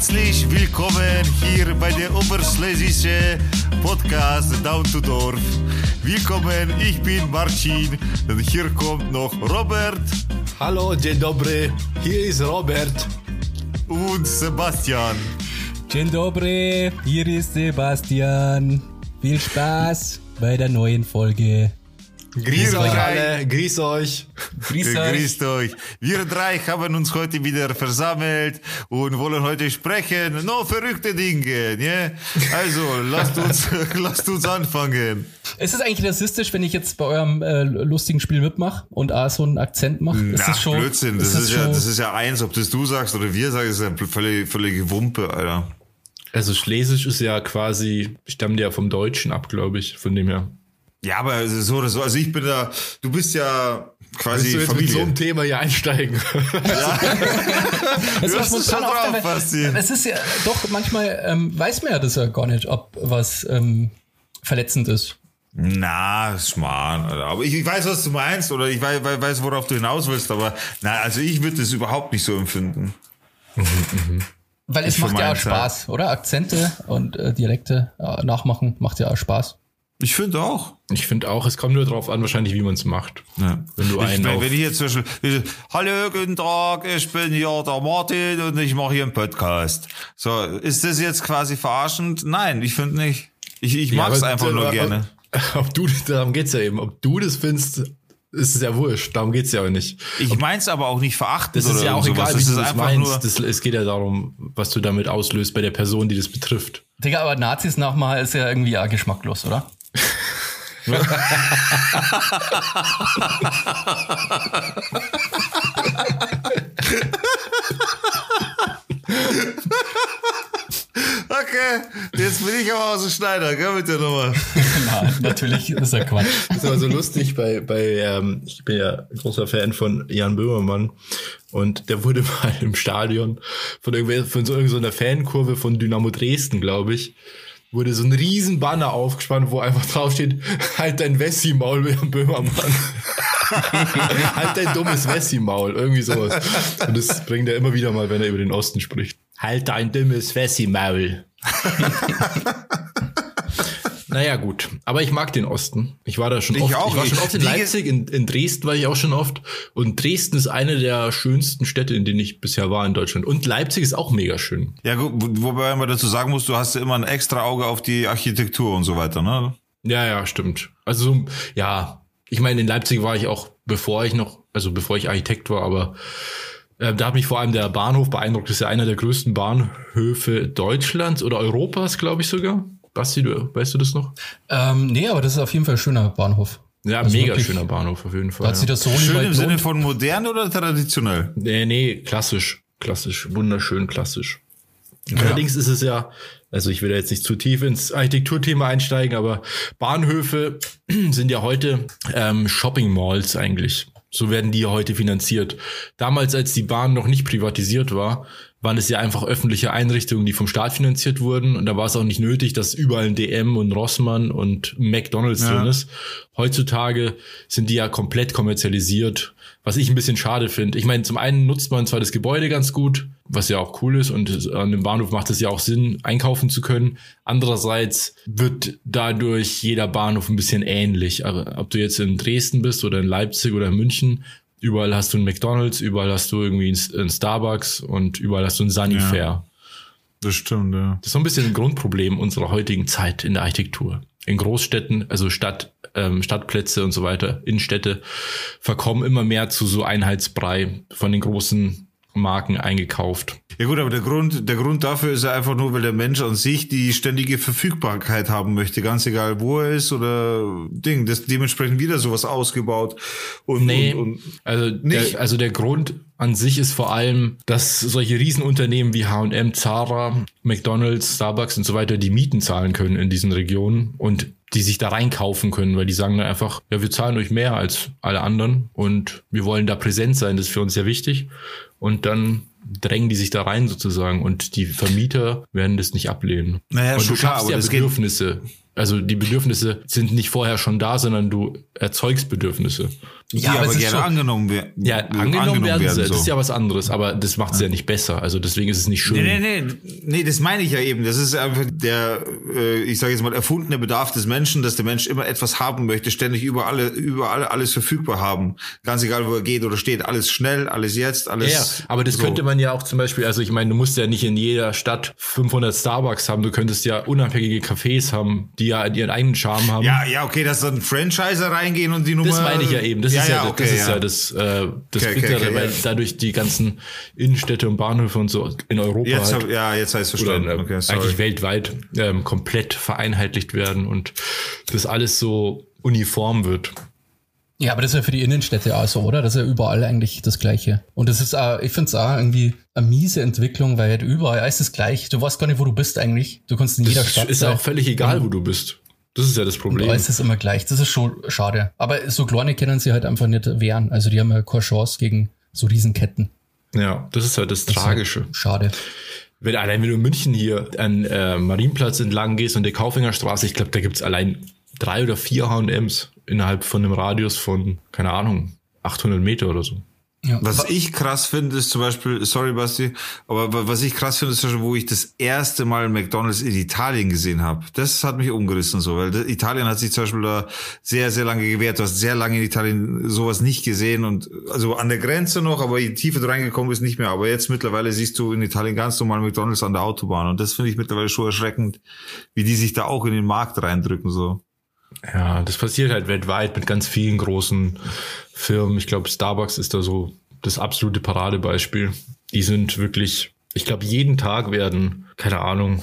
Herzlich willkommen hier bei der Oberschlesische Podcast Down to Dorf. Willkommen, ich bin Marcin und hier kommt noch Robert Hallo, dzień dobry. Hier ist Robert. und Sebastian. Dzień dobry, hier ist Sebastian. Viel Spaß bei der neuen Folge. Grüß Wir euch drei- alle. Grüß euch. Grüß euch. Grüßt euch. Wir drei haben uns heute wieder versammelt und wollen heute sprechen. No, verrückte Dinge, ne? Also, lasst uns, lasst uns anfangen. Ist es eigentlich rassistisch, wenn ich jetzt bei eurem äh, lustigen Spiel mitmache und A so einen Akzent mache? Ist Na, das schon, Blödsinn. Das ist, ja, schon- das ist ja eins, ob das du sagst oder wir sagen, ist ja völlig, völlige Wumpe, Alter. Also Schlesisch ist ja quasi, stammt ja vom Deutschen ab, glaube ich, von dem her. Ja, aber so oder so. Also ich bin da, du bist ja quasi Willst du jetzt mit so Familie. einem Thema hier einsteigen? Es Du ist hast es spontan schon auf Basti. Es ist ja doch manchmal ähm, weiß man ja das ja gar nicht, ob was ähm, verletzend ist. Na, Schmarrn. Aber ich, ich weiß, was du meinst oder ich weiß, weiß, worauf du hinaus willst, aber na, also ich würde das überhaupt nicht so empfinden. Weil es macht ja auch Spaß, oder? Akzente und äh, Dialekte äh, nachmachen macht ja auch Spaß. Ich finde auch. Ich finde auch, es kommt nur darauf an, wahrscheinlich, wie man es macht. Ja. Wenn du ich, einen wenn, auf- wenn ich jetzt zwischen, hallo, guten Tag, ich bin hier der Martin und ich mache hier einen Podcast. So, ist das jetzt quasi verarschend? Nein, ich finde nicht. Ich, ich mag es aber- einfach nur aber- gerne. Ob du, darum geht's ja eben. Ob du das findest, ist es ja wurscht. Darum geht's ja auch nicht. Ich mein's aber auch nicht verachtend Das ist ja auch egal, wie Das du ist das einfach meinst. nur. Das, es geht ja darum, was du damit auslöst bei der Person, die das betrifft. Digga, aber Nazis nachmachen ist ja irgendwie auch geschmacklos, oder? Okay, jetzt bin ich aber aus dem Schneider, gell, mit der Nummer. Na, natürlich ist ja Quatsch. Das war so lustig bei, bei ähm, ich bin ja ein großer Fan von Jan Böhmermann und der wurde mal im Stadion von irgendwer, von so irgendeiner Fankurve von Dynamo Dresden, glaube ich, wurde so ein riesen Banner aufgespannt, wo einfach draufsteht, halt dein Wessi-Maul, Böhmermann. halt dein dummes Wessi-Maul, irgendwie sowas. Und das bringt er immer wieder mal, wenn er über den Osten spricht. Halt dein dummes Wessi-Maul. Naja, gut. Aber ich mag den Osten. Ich war da schon Ich oft. auch. Ich war schon oft in Leipzig, in, in Dresden war ich auch schon oft. Und Dresden ist eine der schönsten Städte, in denen ich bisher war in Deutschland. Und Leipzig ist auch mega schön. Ja, gut, wo- wobei man dazu sagen muss, du hast ja immer ein extra Auge auf die Architektur und so weiter, ne? Ja, ja, stimmt. Also, so, ja. Ich meine, in Leipzig war ich auch, bevor ich noch, also bevor ich Architekt war, aber äh, da hat mich vor allem der Bahnhof beeindruckt. Das ist ja einer der größten Bahnhöfe Deutschlands oder Europas, glaube ich sogar. Basti, du, weißt du das noch? Ähm, nee, aber das ist auf jeden Fall ein schöner Bahnhof. Ja, Also mega wirklich, schöner Bahnhof auf jeden Fall. Hat ja. sich das so Schön im Sinne von modern oder traditionell? Nee, nee, klassisch. Klassisch. Wunderschön klassisch. Allerdings ist es ja, also ich will da jetzt nicht zu tief ins Architekturthema einsteigen, aber Bahnhöfe sind ja heute ähm, Shopping Malls eigentlich. So werden die ja heute finanziert. Damals, als die Bahn noch nicht privatisiert war, waren es ja einfach öffentliche Einrichtungen, die vom Staat finanziert wurden. Und da war es auch nicht nötig, dass überall ein DM und Rossmann und McDonalds Ja. drin ist. Heutzutage sind die ja komplett kommerzialisiert, was ich ein bisschen schade finde. Ich meine, zum einen nutzt man zwar das Gebäude ganz gut, was ja auch cool ist und an dem Bahnhof macht es ja auch Sinn, einkaufen zu können. Andererseits wird dadurch jeder Bahnhof ein bisschen ähnlich. Aber ob du jetzt in Dresden bist oder in Leipzig oder in München, überall hast du ein McDonalds, überall hast du irgendwie ein Starbucks und überall hast du ein Sunnyfair. Das stimmt, ja. Das ist so ein bisschen ein Grundproblem unserer heutigen Zeit in der Architektur. In Großstädten, also Stadt, ähm, Stadtplätze und so weiter, Innenstädte, verkommen immer mehr zu so Einheitsbrei von den großen Marken eingekauft. Ja gut, aber der Grund, der Grund dafür ist ja einfach nur, weil der Mensch an sich die ständige Verfügbarkeit haben möchte, ganz egal wo er ist oder Ding. Das dementsprechend wieder sowas ausgebaut. Und, Nee, und, und also, Nicht? Der, also der Grund an sich ist vor allem, dass solche Riesenunternehmen wie H&M, Zara, McDonald's, Starbucks und so weiter die Mieten zahlen können in diesen Regionen und die sich da reinkaufen können, weil die sagen dann einfach, ja, wir zahlen euch mehr als alle anderen und wir wollen da präsent sein, das ist für uns sehr wichtig. Und dann drängen die sich da rein sozusagen und die Vermieter werden das nicht ablehnen. Naja, und du klar, schaffst aber ja Bedürfnisse. Also die Bedürfnisse sind nicht vorher schon da, sondern du erzeugst Bedürfnisse. Ja, aber aber, es ist gerne schon- angenommen, wer Ja, angenommen, werden sie. so. Das ist ja was anderes, aber das macht es ja nicht besser. Also deswegen ist es nicht schön. Nee, nee, nee, nee, das meine ich ja eben. Das ist einfach der, äh, ich sage jetzt mal, erfundene Bedarf des Menschen, dass der Mensch immer etwas haben möchte, ständig überall, überall alles verfügbar haben. Ganz egal, wo er geht oder steht, alles schnell, alles jetzt, alles. Ja, ja, aber das so. könnte man ja auch zum Beispiel, also ich meine, du musst ja nicht in jeder Stadt 500 Starbucks haben, du könntest ja unabhängige Cafés haben, die ja ihren eigenen Charme haben. Ja, ja, okay, dass dann Franchiser reingehen und die Nummer. Das meine ich ja eben. Das ist ja, okay, das, ist ja. das, äh, das Okay, okay, Bittere, okay, weil ja. dadurch die ganzen Innenstädte und Bahnhöfe und so in Europa Jetzt halt, hab, ja, jetzt heißt es oder verstanden. äh, okay, sorry. eigentlich weltweit ähm, komplett vereinheitlicht werden und das alles so uniform wird. Ja, aber das ist ja für die Innenstädte auch so, oder? Das ist ja überall eigentlich das Gleiche. Und das ist auch, ich finde es auch irgendwie eine miese Entwicklung, weil halt überall ist es gleich. Du weißt gar nicht, wo du bist eigentlich. Du kannst in jeder Das Stadt ist sein. auch völlig egal, wo du bist. Das ist ja das Problem. alles ist immer gleich. Das ist schon schade. Aber so kleine können sie halt einfach nicht wehren. Also die haben ja keine Chance gegen so Riesenketten. Ja, das ist halt das Tragische. Schade. Wenn allein wenn du in München hier an äh, Marienplatz entlang gehst und der Kaufingerstraße, ich glaube, da gibt's allein drei oder vier H&M's innerhalb von einem Radius von, keine Ahnung, 800 Meter oder so. Ja. Was ich krass finde, ist zum Beispiel, sorry Basti, aber wa- was ich krass finde, ist zum Beispiel, wo ich das erste Mal McDonalds in Italien gesehen habe. Das hat mich umgerissen so, weil Italien hat sich zum Beispiel da sehr, sehr lange gewehrt. Du hast sehr lange in Italien sowas nicht gesehen und also an der Grenze noch, aber je tiefer du reingekommen bist, nicht mehr. Aber jetzt mittlerweile siehst du in Italien ganz normal McDonalds an der Autobahn und das finde ich mittlerweile schon erschreckend, wie die sich da auch in den Markt reindrücken so. Ja, das passiert halt weltweit mit ganz vielen großen Firmen. Ich glaube, Starbucks ist da so das absolute Paradebeispiel. Die sind wirklich, ich glaube, jeden Tag werden, keine Ahnung,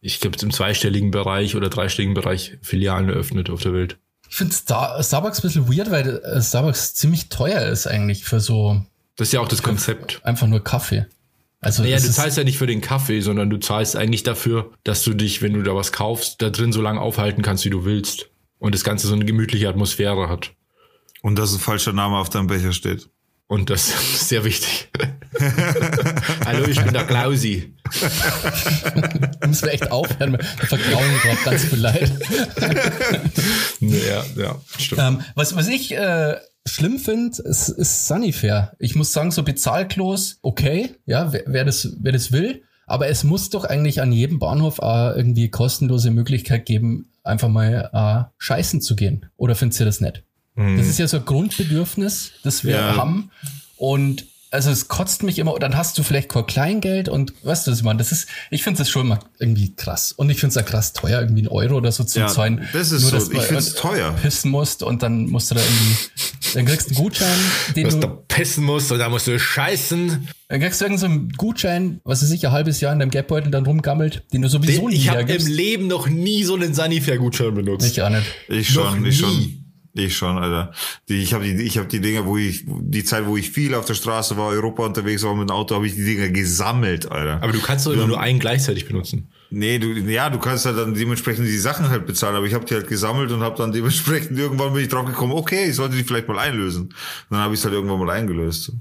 ich glaube, im zweistelligen Bereich oder dreistelligen Bereich Filialen eröffnet auf der Welt. Ich finde Star Starbucks ein bisschen weird, weil äh, Starbucks ziemlich teuer ist eigentlich für so Das ist ja auch das Konzept. einfach nur Kaffee. Also Naja, du zahlst ja nicht für den Kaffee, sondern du zahlst eigentlich dafür, dass du dich, wenn du da was kaufst, da drin so lange aufhalten kannst, wie du willst. Und das Ganze so eine gemütliche Atmosphäre hat. Und dass ein falscher Name auf deinem Becher steht. Und das ist sehr wichtig. Hallo, ich bin der Klausi. müssen wir echt aufhören. Vergrauen gerade ganz viel Leid. Ja, ja, stimmt. Ähm, was, was ich äh, schlimm finde, ist, ist Sunnyfair. Ich muss sagen, so Bezahlklos, okay, ja, wer, wer, das, wer das will. Aber es muss doch eigentlich an jedem Bahnhof auch irgendwie kostenlose Möglichkeit geben, einfach mal äh, scheißen zu gehen. Oder findet ihr das nicht? Das ist ja so ein Grundbedürfnis, das wir Ja. haben. Und also es kotzt mich immer, dann hast du vielleicht kein Kleingeld und weißt du, was ich meine? Das ist, ich finde das schon mal irgendwie krass. Und ich finde es ja krass teuer, irgendwie ein Euro oder so zu Ja, zahlen. das ist Nur, so. dass du Ich find's äh, teuer. Pissen musst und dann musst du da irgendwie, dann kriegst du einen Gutschein, den Dass du, du pissen musst und da musst du scheißen. dann kriegst du irgendeinen so einen Gutschein, was weiß ich, ein halbes Jahr in deinem Geldbeutel dann rumgammelt, den du sowieso nie ich habe im. Leben noch nie so einen Sanifair-Gutschein benutzt. Ich auch nicht. Ich Noch schon, ich nie. schon. Ich schon, Alter. Die, ich habe die, ich habe die Dinger, wo ich die Zeit, wo ich viel auf der Straße war, Europa unterwegs war mit dem Auto, habe ich die Dinger gesammelt, Alter. Aber du kannst doch immer nur einen gleichzeitig benutzen. nee, du, ja, du kannst halt dann dementsprechend die Sachen halt bezahlen, aber ich habe die halt gesammelt und habe dann dementsprechend irgendwann bin ich drauf gekommen, okay, ich sollte die vielleicht mal einlösen. Und dann habe ich es halt irgendwann mal eingelöst.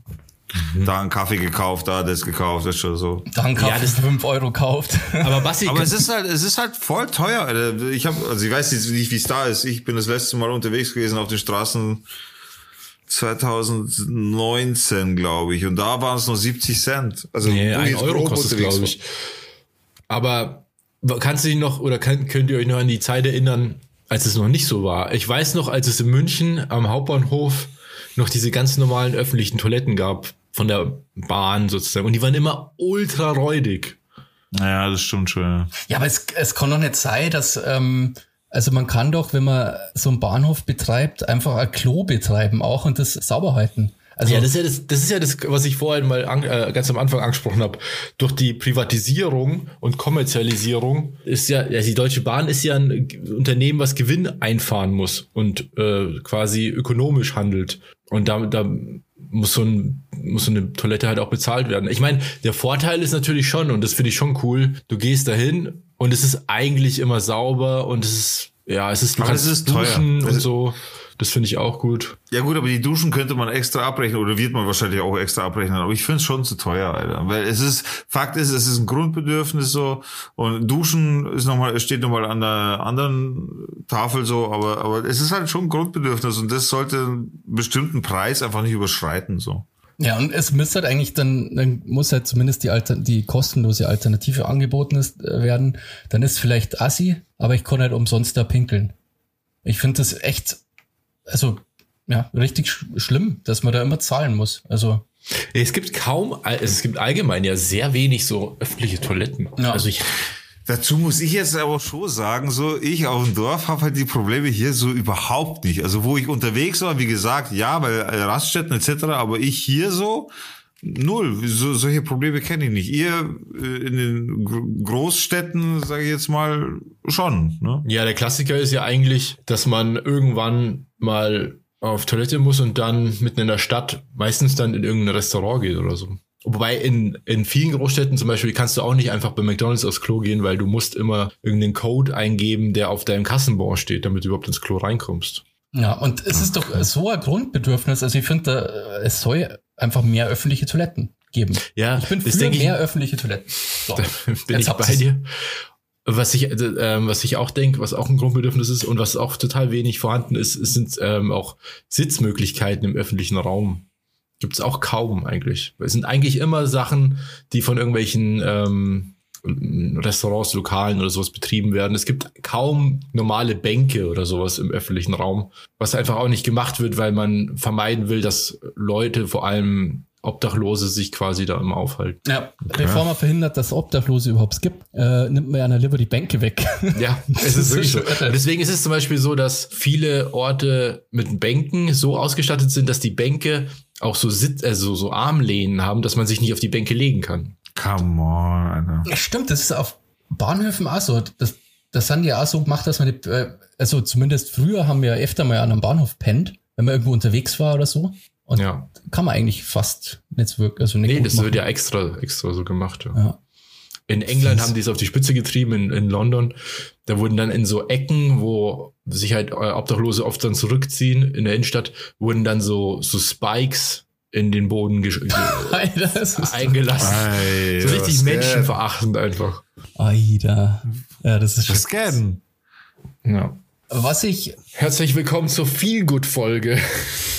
Da einen Kaffee gekauft, da das gekauft, das schon so. Dann kauft Ja, das- für 5 Euro kauft. Aber Basti, Aber es ist halt, es ist halt voll teuer. Alter. Ich habe, also ich weiß jetzt nicht, wie es da ist. Ich bin das letzte Mal unterwegs gewesen auf den Straßen 2019, glaube ich. Und da waren es noch 70 Cent. Also nee, ein Euro kostet unterwegs glaube ich. Aber kannst du dich noch, oder könnt, könnt ihr euch noch an die Zeit erinnern, als es noch nicht so war? Ich weiß noch, als es in München am Hauptbahnhof noch diese ganz normalen öffentlichen Toiletten gab, von der Bahn sozusagen. Und die waren immer ultra räudig. war. Ja, das stimmt schon. Ja. Ja, aber es, es kann doch nicht sein, dass, ähm, also man kann doch, wenn man so einen Bahnhof betreibt, einfach ein Klo betreiben auch und das sauber halten. Also, Ja, das ist ja das, das ist ja das, was ich vorhin mal an, äh, ganz am Anfang angesprochen habe. Durch die Privatisierung und Kommerzialisierung ist ja, ja, die Deutsche Bahn ist ja ein Unternehmen, was Gewinn einfahren muss und äh, quasi ökonomisch handelt. Und da, da muss so, ein, muss so eine Toilette halt auch bezahlt werden. Ich meine, der Vorteil ist natürlich schon, und das finde ich schon cool, du gehst dahin und es ist eigentlich immer sauber und es ist, ja, es ist, du Aber kannst es ist teuer. duschen Das und so. Das finde ich auch gut. ja gut, aber die Duschen könnte man extra abrechnen oder wird man wahrscheinlich auch extra abrechnen. Aber ich finde es schon zu teuer, Alter. Weil es ist, Fakt ist, es ist ein Grundbedürfnis so. Und Duschen ist noch mal, steht nochmal an der anderen Tafel so, aber, aber es ist halt schon ein Grundbedürfnis und das sollte einen bestimmten Preis einfach nicht überschreiten, so. Ja, und es müsste halt eigentlich dann, dann muss halt zumindest die, Alter, die kostenlose Alternative angeboten ist, äh, werden. Dann ist vielleicht Assi, aber ich kann halt umsonst da pinkeln. Ich finde das echt, also, ja, richtig sch schlimm, dass man da immer zahlen muss. Also. Es gibt kaum, es gibt allgemein ja sehr wenig so öffentliche Toiletten. Ja. Also ich, Dazu muss ich jetzt aber schon sagen, so ich auf dem Dorf habe halt die Probleme hier so überhaupt nicht. Also wo ich unterwegs war, wie gesagt, ja, weil äh, Raststätten etc., aber ich hier so null. So, solche Probleme kenne ich nicht. Ihr äh, in den Gro- Großstädten, sage ich jetzt mal, schon. Ne? Ja, der Klassiker ist ja eigentlich, dass man irgendwann mal auf Toilette muss und dann mitten in der Stadt meistens dann in irgendein Restaurant geht oder so. Wobei in, in vielen Großstädten zum Beispiel kannst du auch nicht einfach bei McDonalds aufs Klo gehen, weil du musst immer irgendeinen Code eingeben, der auf deinem Kassenbon steht, damit du überhaupt ins Klo reinkommst. Ja, und es ist doch so ein Grundbedürfnis. Also ich finde, es soll einfach mehr öffentliche Toiletten geben. Ja, Ich bin für denke ich- mehr öffentliche Toiletten. So. bin ich bei dir. Was ich, äh, ähm, was ich auch denke, was auch ein Grundbedürfnis ist und was auch total wenig vorhanden ist, sind ähm, auch Sitzmöglichkeiten im öffentlichen Raum. Gibt es auch kaum eigentlich. Es sind eigentlich immer Sachen, die von irgendwelchen ähm, Restaurants, Lokalen oder sowas betrieben werden. Es gibt kaum normale Bänke oder sowas im öffentlichen Raum, was einfach auch nicht gemacht wird, weil man vermeiden will, dass Leute, vor allem Obdachlose, sich quasi da immer aufhalten. Ja, bevor man verhindert, dass es Obdachlose überhaupt gibt, äh, nimmt man ja einer lieber die Bänke weg. Ja, es ist wirklich so. Deswegen ist es zum Beispiel so, dass viele Orte mit Bänken so ausgestattet sind, dass die Bänke auch so Sitz, also so Armlehnen haben, dass man sich nicht auf die Bänke legen kann. Come on, Alter. Ja, Stimmt, das ist auf Bahnhöfen auch so. Das, das haben die auch so gemacht, dass man die, äh, also zumindest früher haben wir öfter mal an einem Bahnhof pennt, wenn man irgendwo unterwegs war oder so. Und Ja. kann man eigentlich fast nicht wirklich, also nicht Nee, das machen. wird ja extra, extra so gemacht. Ja. ja. In England Fies. haben die es auf die Spitze getrieben, in, in London. Da wurden dann in so Ecken, wo sich halt äh, Obdachlose oft dann zurückziehen, in der Innenstadt, wurden dann so, so Spikes in den Boden das eingelassen. Alter, so richtig menschenverachtend einfach. Alter. Ja, das ist Was geht? Ja. Was ich, Herzlich willkommen zur Feelgood-Folge.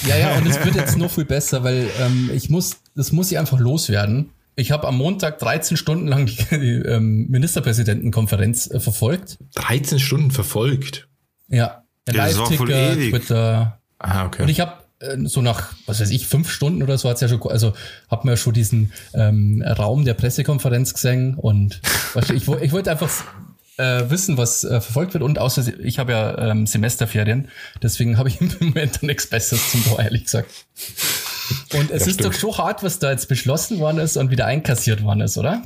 ja, ja, und es wird jetzt noch viel besser, weil ähm, ich muss, das muss ich einfach loswerden. Ich habe am Montag 13 Stunden lang die, die ähm, Ministerpräsidentenkonferenz äh, verfolgt. 13 Stunden verfolgt. Ja, Ja, das war voll Live-Ticker, ewig. Twitter, Ah, okay. Und ich habe so nach, was weiß ich, fünf Stunden oder so hat's ja schon, also hab mir schon diesen ähm, Raum der Pressekonferenz gesehen und weißt du, ich, ich wollte einfach äh, wissen, was äh, verfolgt wird und außer ich habe ja ähm, Semesterferien, deswegen habe ich im Moment nichts Besseres zum Tor, ehrlich gesagt. Und es Ja, ist doch stimmt. schon hart, was da jetzt beschlossen worden ist und wieder einkassiert worden ist, oder?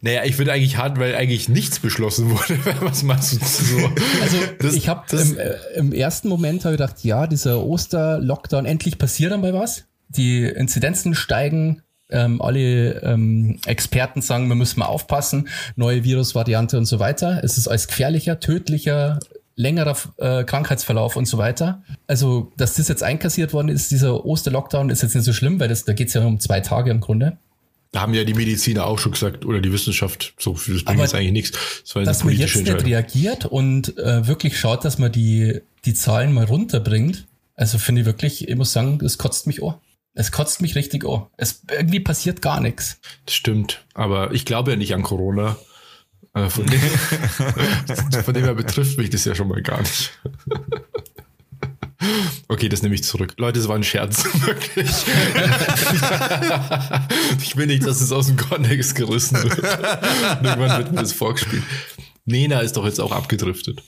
Naja, ich finde eigentlich hart, weil eigentlich nichts beschlossen wurde. Was machst du so? Also Das- ich habe im, äh, im ersten Moment habe ich gedacht, ja, dieser Oster-Lockdown, endlich passiert dann bei was. Die Inzidenzen steigen, ähm, alle ähm, Experten sagen, wir müssen mal aufpassen, neue Virusvariante und so weiter. Es ist alles gefährlicher, tödlicher, längerer äh, Krankheitsverlauf und so weiter. Also, dass das jetzt einkassiert worden ist, dieser Oster-Lockdown, ist jetzt nicht so schlimm, weil das, da geht's ja um zwei Tage im Grunde. Da haben ja die Mediziner auch schon gesagt, oder die Wissenschaft, so, das bringt jetzt eigentlich nichts. Das war dass man jetzt nicht reagiert und äh, wirklich schaut, dass man die, die Zahlen mal runterbringt. Also finde ich wirklich, ich muss sagen, das kotzt mich an. Es kotzt mich richtig an. Es irgendwie passiert gar nichts. Das stimmt. Aber ich glaube ja nicht an Corona. Äh, Von dem, von dem her betrifft mich das ja schon mal gar nicht. Okay, das nehme ich zurück. Leute, es war ein Scherz. Wirklich. ich will nicht, dass es aus dem Kontext gerissen wird. Irgendwann wird mir das vorgespielt. Nena ist doch jetzt auch abgedriftet.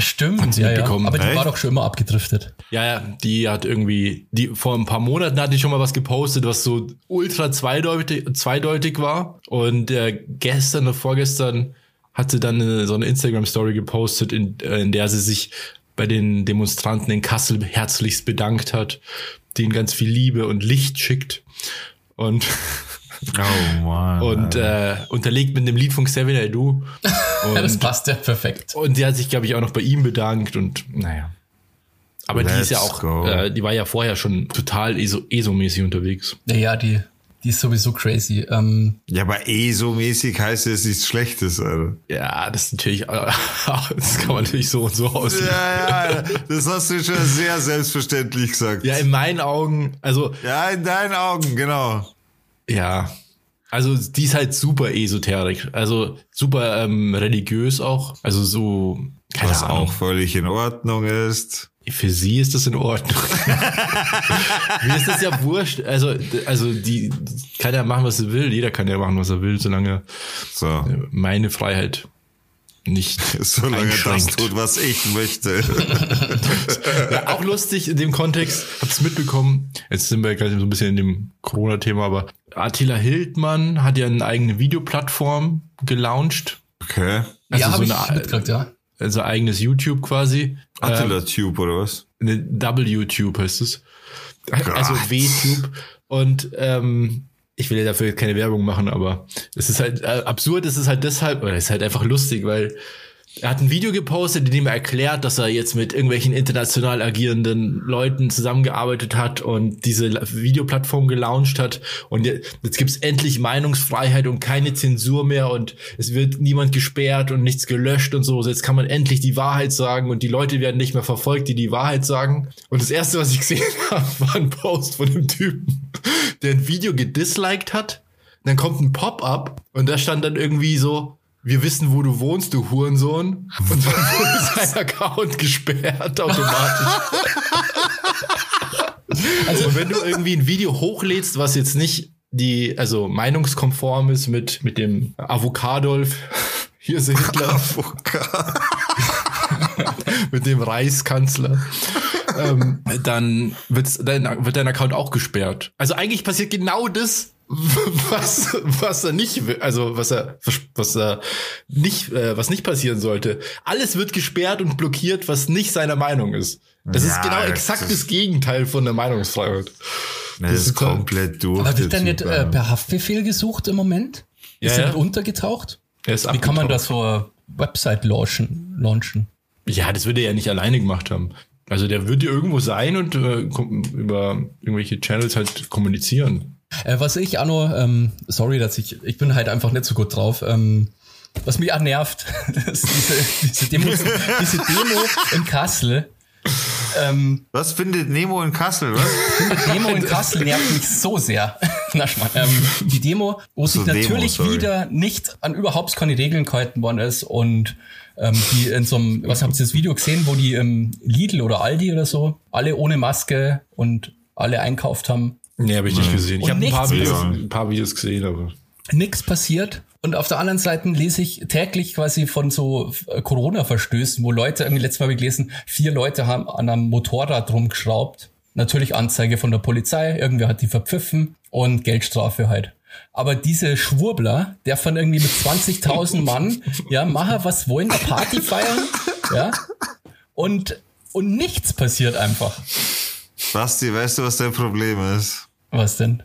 Stimmt, ja, ja. Aber die Echt? war doch schon immer abgedriftet. Ja, ja, die hat irgendwie, die vor ein paar Monaten hatte ich schon mal was gepostet, was so ultra zweideutig, zweideutig war. Und äh, gestern oder vorgestern hat sie dann eine, so eine Instagram-Story gepostet, in, äh, in der sie sich bei den Demonstranten in Kassel herzlichst bedankt hat, denen ganz viel Liebe und Licht schickt. Und, Oh Mann. und äh, unterlegt mit einem Lied von Xavier Naidoo. Ja, das passt ja perfekt. und die hat sich, glaube ich, auch noch bei ihm bedankt und naja. Aber die ist ja Let's auch, äh, die war ja vorher schon total ESO- ESO-mäßig unterwegs. Ja, ja, die, die ist sowieso crazy. Ähm, Ja, aber eh so mäßig heißt es nichts Schlechtes, Alter. Ja, das ist natürlich, das kann man natürlich so und so auslegen. Ja, ja, das hast du schon sehr selbstverständlich gesagt. Ja, in meinen Augen, also Ja, in deinen Augen, genau. Ja. Also die ist halt super esoterisch, also super ähm, religiös auch. Also so, keine Was Ahnung. auch völlig in Ordnung ist. Für sie ist das in Ordnung. Mir ist das ja wurscht. Also, also die kann ja machen, was er will. Jeder kann ja machen, was er will, solange So. meine Freiheit nicht Solange das tut, was ich möchte. Ja, auch lustig in dem Kontext, hab's mitbekommen. Jetzt sind wir gleich so ein bisschen in dem Corona-Thema, aber Attila Hildmann hat ja eine eigene Videoplattform gelauncht. Okay. Also ja, so habe ich eine- mitgekriegt, ja. Also eigenes YouTube quasi. Ähm, Attila Tube oder was? eine W-Tube heißt es. Also. W-Tube. Und ähm, ich will ja dafür keine Werbung machen, aber es ist halt äh, absurd, es ist halt deshalb, oder es ist halt einfach lustig, weil er hat ein Video gepostet, in dem er erklärt, dass er jetzt mit irgendwelchen international agierenden Leuten zusammengearbeitet hat und diese La- Videoplattform gelauncht hat. Und je- jetzt gibt's endlich Meinungsfreiheit und keine Zensur mehr und es wird niemand gesperrt und nichts gelöscht und so. Also Jetzt kann man endlich die Wahrheit sagen und die Leute werden nicht mehr verfolgt, die die Wahrheit sagen. Und das erste, was ich gesehen habe, war ein Post von einem Typen, der ein Video gedisliked hat. Dann kommt ein Pop-up und da stand dann irgendwie so, wir wissen, wo du wohnst, du Hurensohn. Und dann wurde sein Account gesperrt automatisch. Also, und wenn du irgendwie ein Video hochlädst, was jetzt nicht die, also meinungskonform ist mit, mit dem Avocadolf, hier ist Hitler, mit dem Reichskanzler, ähm, dann wird's, dein, wird dein Account auch gesperrt. Also eigentlich passiert genau das, was, was er nicht will, also was er, was er nicht, äh, was nicht passieren sollte. Alles wird gesperrt und blockiert, was nicht seiner Meinung ist. Das ist Ja, genau das exakt ist- das Gegenteil von der Meinungsfreiheit. Das ist ist komplett durch. Aber wird dann nicht äh, per Haftbefehl gesucht im Moment? Ja, Ist er ja. nicht untergetaucht? Er ist Wie kann man da abgetaucht. so eine Website launchen? launchen? Ja, das würde er ja nicht alleine gemacht haben. Also der würde irgendwo sein und äh, über irgendwelche Channels halt kommunizieren. Äh, was ich noch, ähm, sorry, dass ich, ich bin halt einfach nicht so gut drauf. Ähm, was mich auch nervt, ist diese, diese, Demo, diese Demo in Kassel. Ähm, Was findet Nemo in Kassel, was? die Demo in Kassel nervt mich so sehr. Na, Schmarrn. ähm, die Demo, wo sich Demo, natürlich sorry. wieder nicht an überhaupt keine Regeln gehalten worden ist und ähm, die in so einem, was habt ihr das Video gesehen, wo die im Lidl oder Aldi oder so, alle ohne Maske und alle einkauft haben. Nee, habe ich nicht gesehen. Ich habe ein, paar nichts Videos- passiert. ein paar Videos gesehen, aber. Nix passiert. Und auf der anderen Seite lese ich täglich quasi von so äh, Corona-Verstößen, wo Leute, irgendwie letztes Mal habe ich gelesen, vier Leute haben an einem Motorrad rumgeschraubt. Natürlich Anzeige von der Polizei, irgendwer hat die verpfiffen und Geldstrafe halt. Aber diese Schwurbler, der von irgendwie mit 20.000 Mann, ja, machen was wollen, eine Party feiern, ja, und, und nichts passiert einfach. Basti, weißt du, was dein Problem ist? Was denn?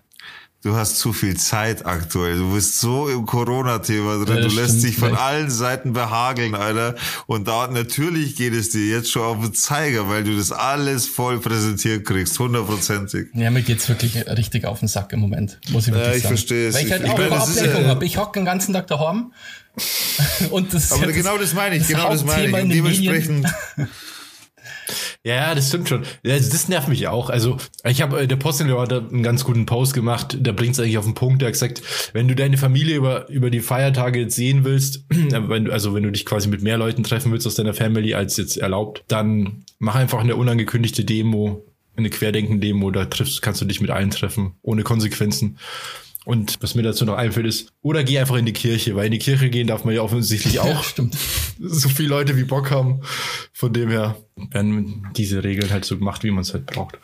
Du hast zu viel Zeit aktuell. Du bist so im Corona-Thema drin. Ja, du das lässt dich von vielleicht. allen Seiten behageln, Alter. Und da natürlich geht es dir jetzt schon auf den Zeiger, weil du das alles voll präsentiert kriegst. Hundertprozentig. Ja, mir geht's wirklich richtig auf den Sack im Moment, muss ich wirklich Ja, ich sagen. verstehe es. Weil ich halt Ich- auch meine, das Ablenkung habe. Ich hocke den ganzen Tag daheim. Und das ist Aber ja genau das meine ich, genau das meine ich. Und dementsprechend, Ja, das stimmt schon. Ja, also das nervt mich auch. Also ich habe äh, der Postillion hat da einen ganz guten Post gemacht. Der bringt es eigentlich auf den Punkt. Der hat gesagt, wenn du deine Familie über über die Feiertage jetzt sehen willst, wenn also wenn du dich quasi mit mehr Leuten treffen willst aus deiner Family als jetzt erlaubt, dann mach einfach eine unangekündigte Demo, eine Querdenken-Demo. Da triffst, kannst du dich mit allen treffen, ohne Konsequenzen. Und was mir dazu noch einfällt ist, oder geh einfach in die Kirche, weil in die Kirche gehen darf man ja offensichtlich Ja, auch stimmt. so viele Leute wie Bock haben. Von dem her werden diese Regeln halt so gemacht, wie man es halt braucht.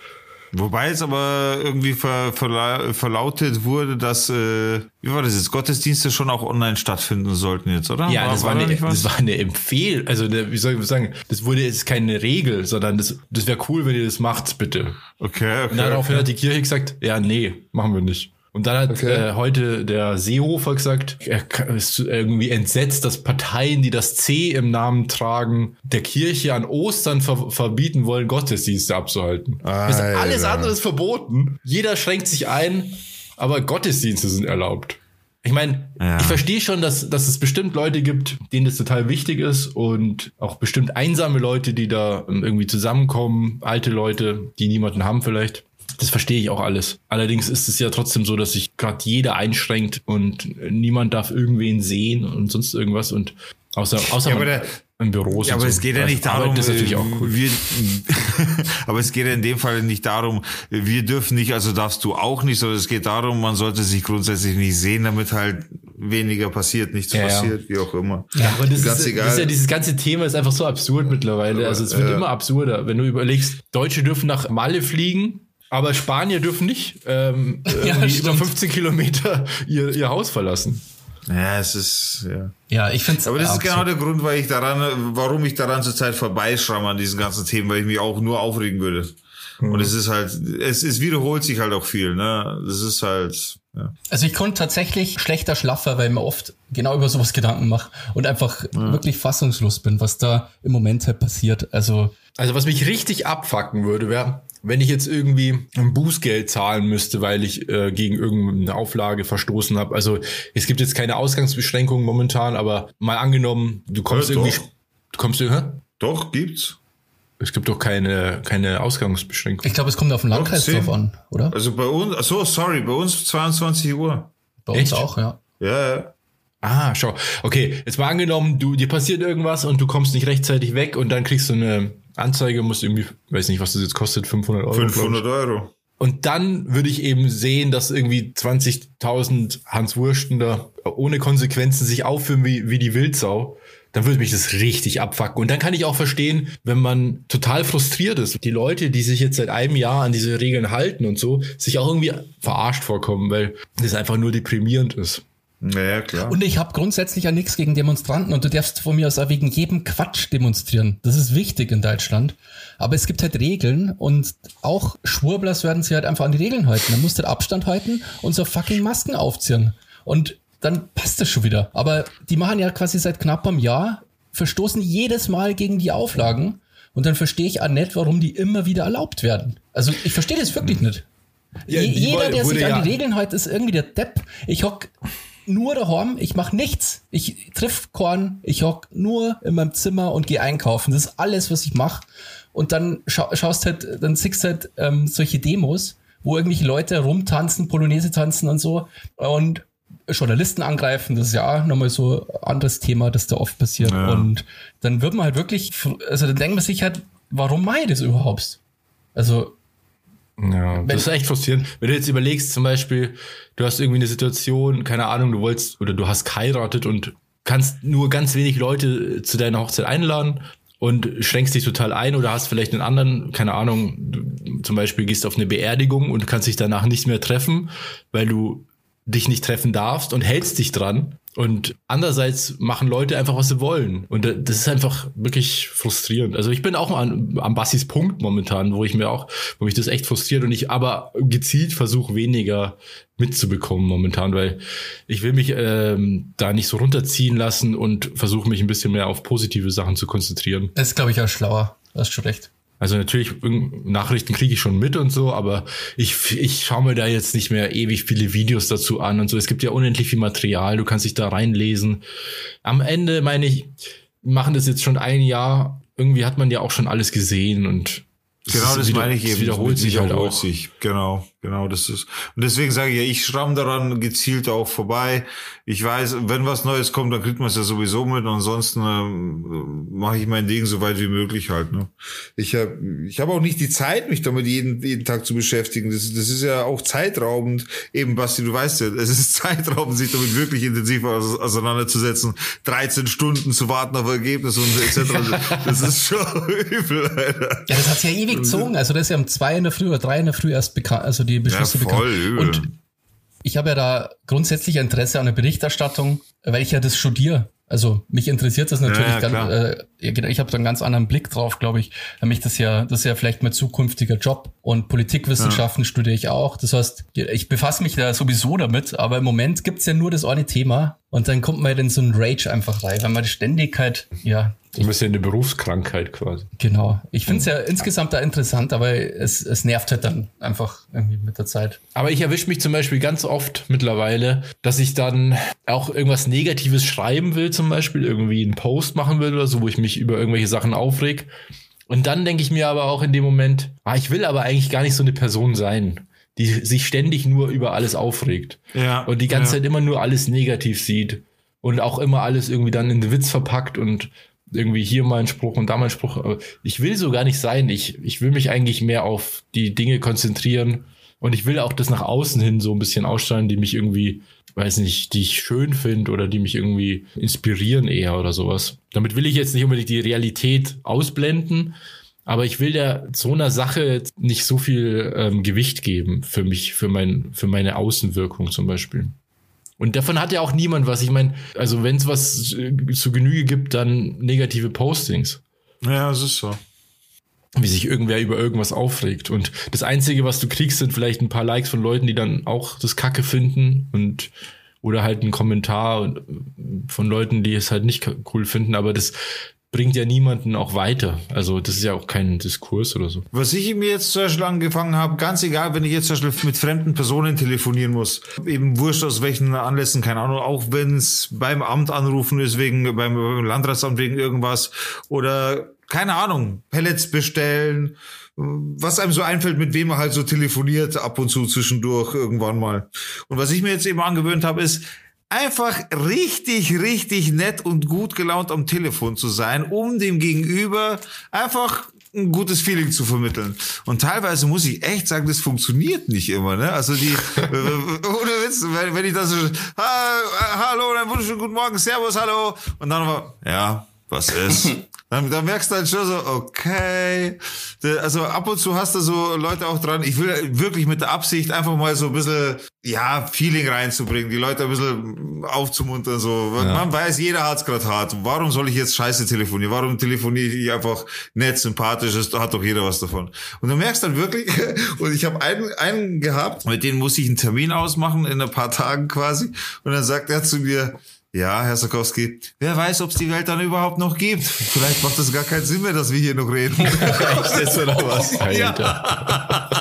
wobei jetzt aber irgendwie ver, verla verlautet wurde, dass, äh, wie war das jetzt, Gottesdienste schon auch online stattfinden sollten jetzt, oder? Ja, das war, eine, das war eine Empfehlung. Also, eine, wie soll ich sagen, das wurde jetzt keine Regel, sondern das, das wäre cool, wenn ihr das macht, bitte. Okay, okay. Und daraufhin okay. hat die Kirche gesagt, ja, nee, machen wir nicht. Und dann hat Okay. äh, heute der Seehofer gesagt, er ist irgendwie entsetzt, dass Parteien, die das C im Namen tragen, der Kirche an Ostern ver verbieten wollen, Gottesdienste abzuhalten. Ist alles andere ist verboten. Jeder schränkt sich ein aber Gottesdienste sind erlaubt. Ich meine, Ja. ich verstehe schon, dass, dass es bestimmt Leute gibt, denen das total wichtig ist und auch bestimmt einsame Leute, die da ähm, irgendwie zusammenkommen, alte Leute, die niemanden haben vielleicht. Das verstehe ich auch alles. Allerdings ist es ja trotzdem so, dass sich gerade jeder einschränkt und niemand darf irgendwen sehen und sonst irgendwas und außer, außer Ja, in Büros. Ja, aber so. es geht ja nicht darum, Arbeiten ist natürlich äh, auch cool. wir, aber es geht ja in dem Fall nicht darum, wir dürfen nicht, also darfst du auch nicht, sondern es geht darum, man sollte sich grundsätzlich nicht sehen, damit halt weniger passiert, nichts Ja, ja. passiert, wie auch immer. Ja, aber das Ganz ist, egal. das ist ja dieses ganze Thema ist einfach so absurd mittlerweile. Also es wird Ja. immer absurder. Wenn du überlegst, Deutsche dürfen nach Malle fliegen, aber Spanier dürfen nicht ähm, Ja, irgendwie über stimmt. 15 Kilometer ihr, ihr Haus verlassen. Ja, es ist, ja. Ja, ich finde Aber das ist genau der Grund, weil ich daran, warum ich daran zurzeit vorbeischramme an diesen ganzen Themen, weil ich mich auch nur aufregen würde. Und es ist halt, es, es wiederholt sich halt auch viel, ne? Das ist halt, ja. Also ich konnte tatsächlich schlechter schlaffer, weil ich mir oft genau über sowas Gedanken mache und einfach wirklich fassungslos bin, was da im Moment halt passiert. Also Also was mich richtig abfacken würde, wäre, wenn ich jetzt irgendwie ein Bußgeld zahlen müsste, weil ich äh, gegen irgendeine Auflage verstoßen habe. Also es gibt jetzt keine Ausgangsbeschränkungen momentan, aber mal angenommen, du kommst Ja, irgendwie, doch. du kommst hä? Doch, gibt's. Es gibt doch keine, keine Ausgangsbeschränkung. ich glaube, es kommt auf den Landkreis drauf an, oder? Also bei uns, ach so, sorry, bei uns 22 Uhr. Bei uns Echt? auch, ja. Ja, ja. Ah, schau. Okay, jetzt mal angenommen, du, dir passiert irgendwas und du kommst nicht rechtzeitig weg und dann kriegst du eine Anzeige, musst irgendwie, weiß nicht, was das jetzt kostet, 500 Euro. glaub ich. 500 Euro. Und dann würde ich eben sehen, dass irgendwie 20.000 Hans Wursten da ohne Konsequenzen sich aufführen wie, wie die Wildsau. Dann würde mich das richtig abfacken. Und dann kann ich auch verstehen, wenn man total frustriert ist. Die Leute, die sich jetzt seit einem Jahr an diese Regeln halten und so, sich auch irgendwie verarscht vorkommen, weil das einfach nur deprimierend ist. Naja, klar. Und ich habe grundsätzlich ja nichts gegen Demonstranten und du darfst von mir aus auch wegen jedem Quatsch demonstrieren. Das ist wichtig in Deutschland. Aber es gibt halt Regeln und auch Schwurblers werden sich halt einfach an die Regeln halten. Dann musst du halt Abstand halten und so fucking Masken aufziehen. Und dann passt das schon wieder. Aber die machen ja quasi seit knapp einem Jahr, verstoßen jedes Mal gegen die Auflagen. Und dann verstehe ich auch nicht, warum die immer wieder erlaubt werden. Also ich verstehe das wirklich nicht. Ja, Jeder, der sich an die ja- Regeln hält, ist irgendwie der Depp. Ich hock nur daheim, ich mache nichts. Ich triff Korn, ich hock nur in meinem Zimmer und gehe einkaufen. Das ist alles, was ich mache. Und dann schau, schaust halt, dann siehst halt ähm, solche Demos, wo irgendwelche Leute rumtanzen, Polonaise tanzen und so und Journalisten angreifen. Das ist ja auch nochmal so ein anderes Thema, das da oft passiert. Ja. Und dann wird man halt wirklich, also dann denkt man sich halt, warum mache ich das überhaupt? Also Ja, das ist echt frustrierend. Wenn du jetzt überlegst, zum Beispiel, du hast irgendwie eine Situation, keine Ahnung, du wolltest oder du hast geheiratet und kannst nur ganz wenig Leute zu deiner Hochzeit einladen und schränkst dich total ein oder hast vielleicht einen anderen, keine Ahnung, du, zum Beispiel gehst auf eine Beerdigung und kannst dich danach nicht mehr treffen, weil du dich nicht treffen darfst und hältst dich dran. Und andererseits machen Leute einfach, was sie wollen. Und da- das ist einfach wirklich frustrierend. Also ich bin auch an, am Bassis Punkt momentan, wo ich mir auch, wo mich das echt frustriert und ich aber gezielt versuche, weniger mitzubekommen momentan, weil ich will mich ähm, da nicht so runterziehen lassen und versuche mich ein bisschen mehr auf positive Sachen zu konzentrieren. das ist, glaube ich, auch schlauer. Du hast schon recht. Also natürlich, Nachrichten kriege ich schon mit und so, aber ich, ich schaue mir da jetzt nicht mehr ewig viele Videos dazu an und so. Es gibt ja unendlich viel Material, du kannst dich da reinlesen. Am Ende, meine ich, machen das jetzt schon ein Jahr. Irgendwie hat man ja auch schon alles gesehen und Genau, das wieder- meine ich es eben. wiederholt sich halt wiederholt auch. sich. Genau, genau, das ist. Und deswegen sage ich ja, ich schramm daran gezielt auch vorbei. Ich weiß, wenn was Neues kommt, dann kriegt man es ja sowieso mit. Ansonsten ähm, mache ich mein Ding so weit wie möglich halt. Ne? Ich habe ich hab auch nicht die Zeit, mich damit jeden, jeden Tag zu beschäftigen. Das, das ist ja auch zeitraubend. Eben, Basti, du weißt ja, es ist zeitraubend, sich damit wirklich intensiv aus- auseinanderzusetzen. 13 Stunden zu warten auf Ergebnis und etc. Das ist schon übel, Alter. Ja, das hat sich ja ewig gezogen. Also das ist ja um zwei in der Früh oder drei in der Früh erst bekannt, also die Beschlüsse Ja, voll übel. Und ich habe ja da grundsätzlich Interesse an der Berichterstattung, weil ich ja das studiere. Also mich interessiert das natürlich Ja, ja, ganz, äh, ja, genau, ich habe da einen ganz anderen Blick drauf, glaube ich. Nämlich das ja, das ist ja vielleicht mein zukünftiger Job. Und Politikwissenschaften studiere ich auch. Das heißt, ich befasse mich da sowieso damit, aber im Moment gibt's ja nur das eine Thema und dann kommt man halt in so einen Rage einfach rein, weil man ständig halt, ja, ein bisschen eine Berufskrankheit quasi. Genau. Ich finde es ja insgesamt da interessant, aber es, es nervt halt dann einfach irgendwie mit der Zeit. Aber ich erwische mich zum Beispiel ganz oft mittlerweile, dass ich dann auch irgendwas Negatives schreiben will, zum Beispiel irgendwie einen Post machen will oder so, wo ich mich über irgendwelche Sachen aufreg. Und dann denke ich mir aber auch in dem Moment, ah, ich will aber eigentlich gar nicht so eine Person sein, die sich ständig nur über alles aufregt. Ja, Und die ganze ja. Zeit immer nur alles negativ sieht. Und auch immer alles irgendwie dann in den Witz verpackt und irgendwie hier mal ein Spruch und da mal ein Spruch. Ich will so gar nicht sein. Ich, ich will mich eigentlich mehr auf die Dinge konzentrieren. Und ich will auch das nach außen hin so ein bisschen ausstrahlen, die mich irgendwie, weiß nicht, die ich schön finde oder die mich irgendwie inspirieren eher oder sowas. Damit will ich jetzt nicht unbedingt die Realität ausblenden, aber ich will der so einer Sache nicht so viel ähm, Gewicht geben für mich, für mein, für meine Außenwirkung zum Beispiel. Und davon hat ja auch niemand was. Ich meine, also wenn es was äh, zu Genüge gibt, dann negative Postings Ja, es ist so. wie sich irgendwer über irgendwas aufregt. Und das Einzige, was du kriegst, sind vielleicht ein paar Likes von Leuten, die dann auch das Kacke finden und oder halt ein Kommentar und- von Leuten, die es halt nicht cool finden, aber das bringt ja niemanden auch weiter. Also das ist ja auch kein Diskurs oder so. Was ich mir jetzt zum Beispiel angefangen habe, ganz egal, wenn ich jetzt zum Beispiel mit fremden Personen telefonieren muss, eben wurscht aus welchen Anlässen, keine Ahnung, auch wenn es beim Amt anrufen ist, wegen, beim, beim Landratsamt wegen irgendwas oder keine Ahnung, Pellets bestellen, was einem so einfällt, mit wem man halt so telefoniert, ab und zu zwischendurch irgendwann mal. Und was ich mir jetzt eben angewöhnt habe, ist, einfach richtig, richtig nett und gut gelaunt am Telefon zu sein, um dem Gegenüber einfach ein gutes Feeling zu vermitteln. Und teilweise muss ich echt sagen, das funktioniert nicht immer. Ne? Also die, ohne Witz, wenn, wenn ich das so, ha, hallo, einen wunderschönen guten Morgen, servus, hallo. Und dann war, ja, was ist? Dann, dann merkst du halt schon so, okay. Also ab und zu hast du so Leute auch dran. Ich will wirklich mit der Absicht einfach mal so ein bisschen, ja, Feeling reinzubringen, die Leute ein bisschen aufzumuntern. So. Weil Man weiß, jeder hat's gerade hart. Warum soll ich jetzt scheiße telefonieren? Warum telefoniere ich einfach nett, sympathisch? Das hat doch jeder was davon. Und du merkst dann wirklich, und ich habe einen, einen gehabt, mit dem muss ich einen Termin ausmachen in ein paar Tagen quasi. Und dann sagt er zu mir, ja, Herr Sarkowski, wer weiß, ob es die Welt dann überhaupt noch gibt. Vielleicht macht es gar keinen Sinn mehr, dass wir hier noch reden. Echt jetzt oder was? Ja.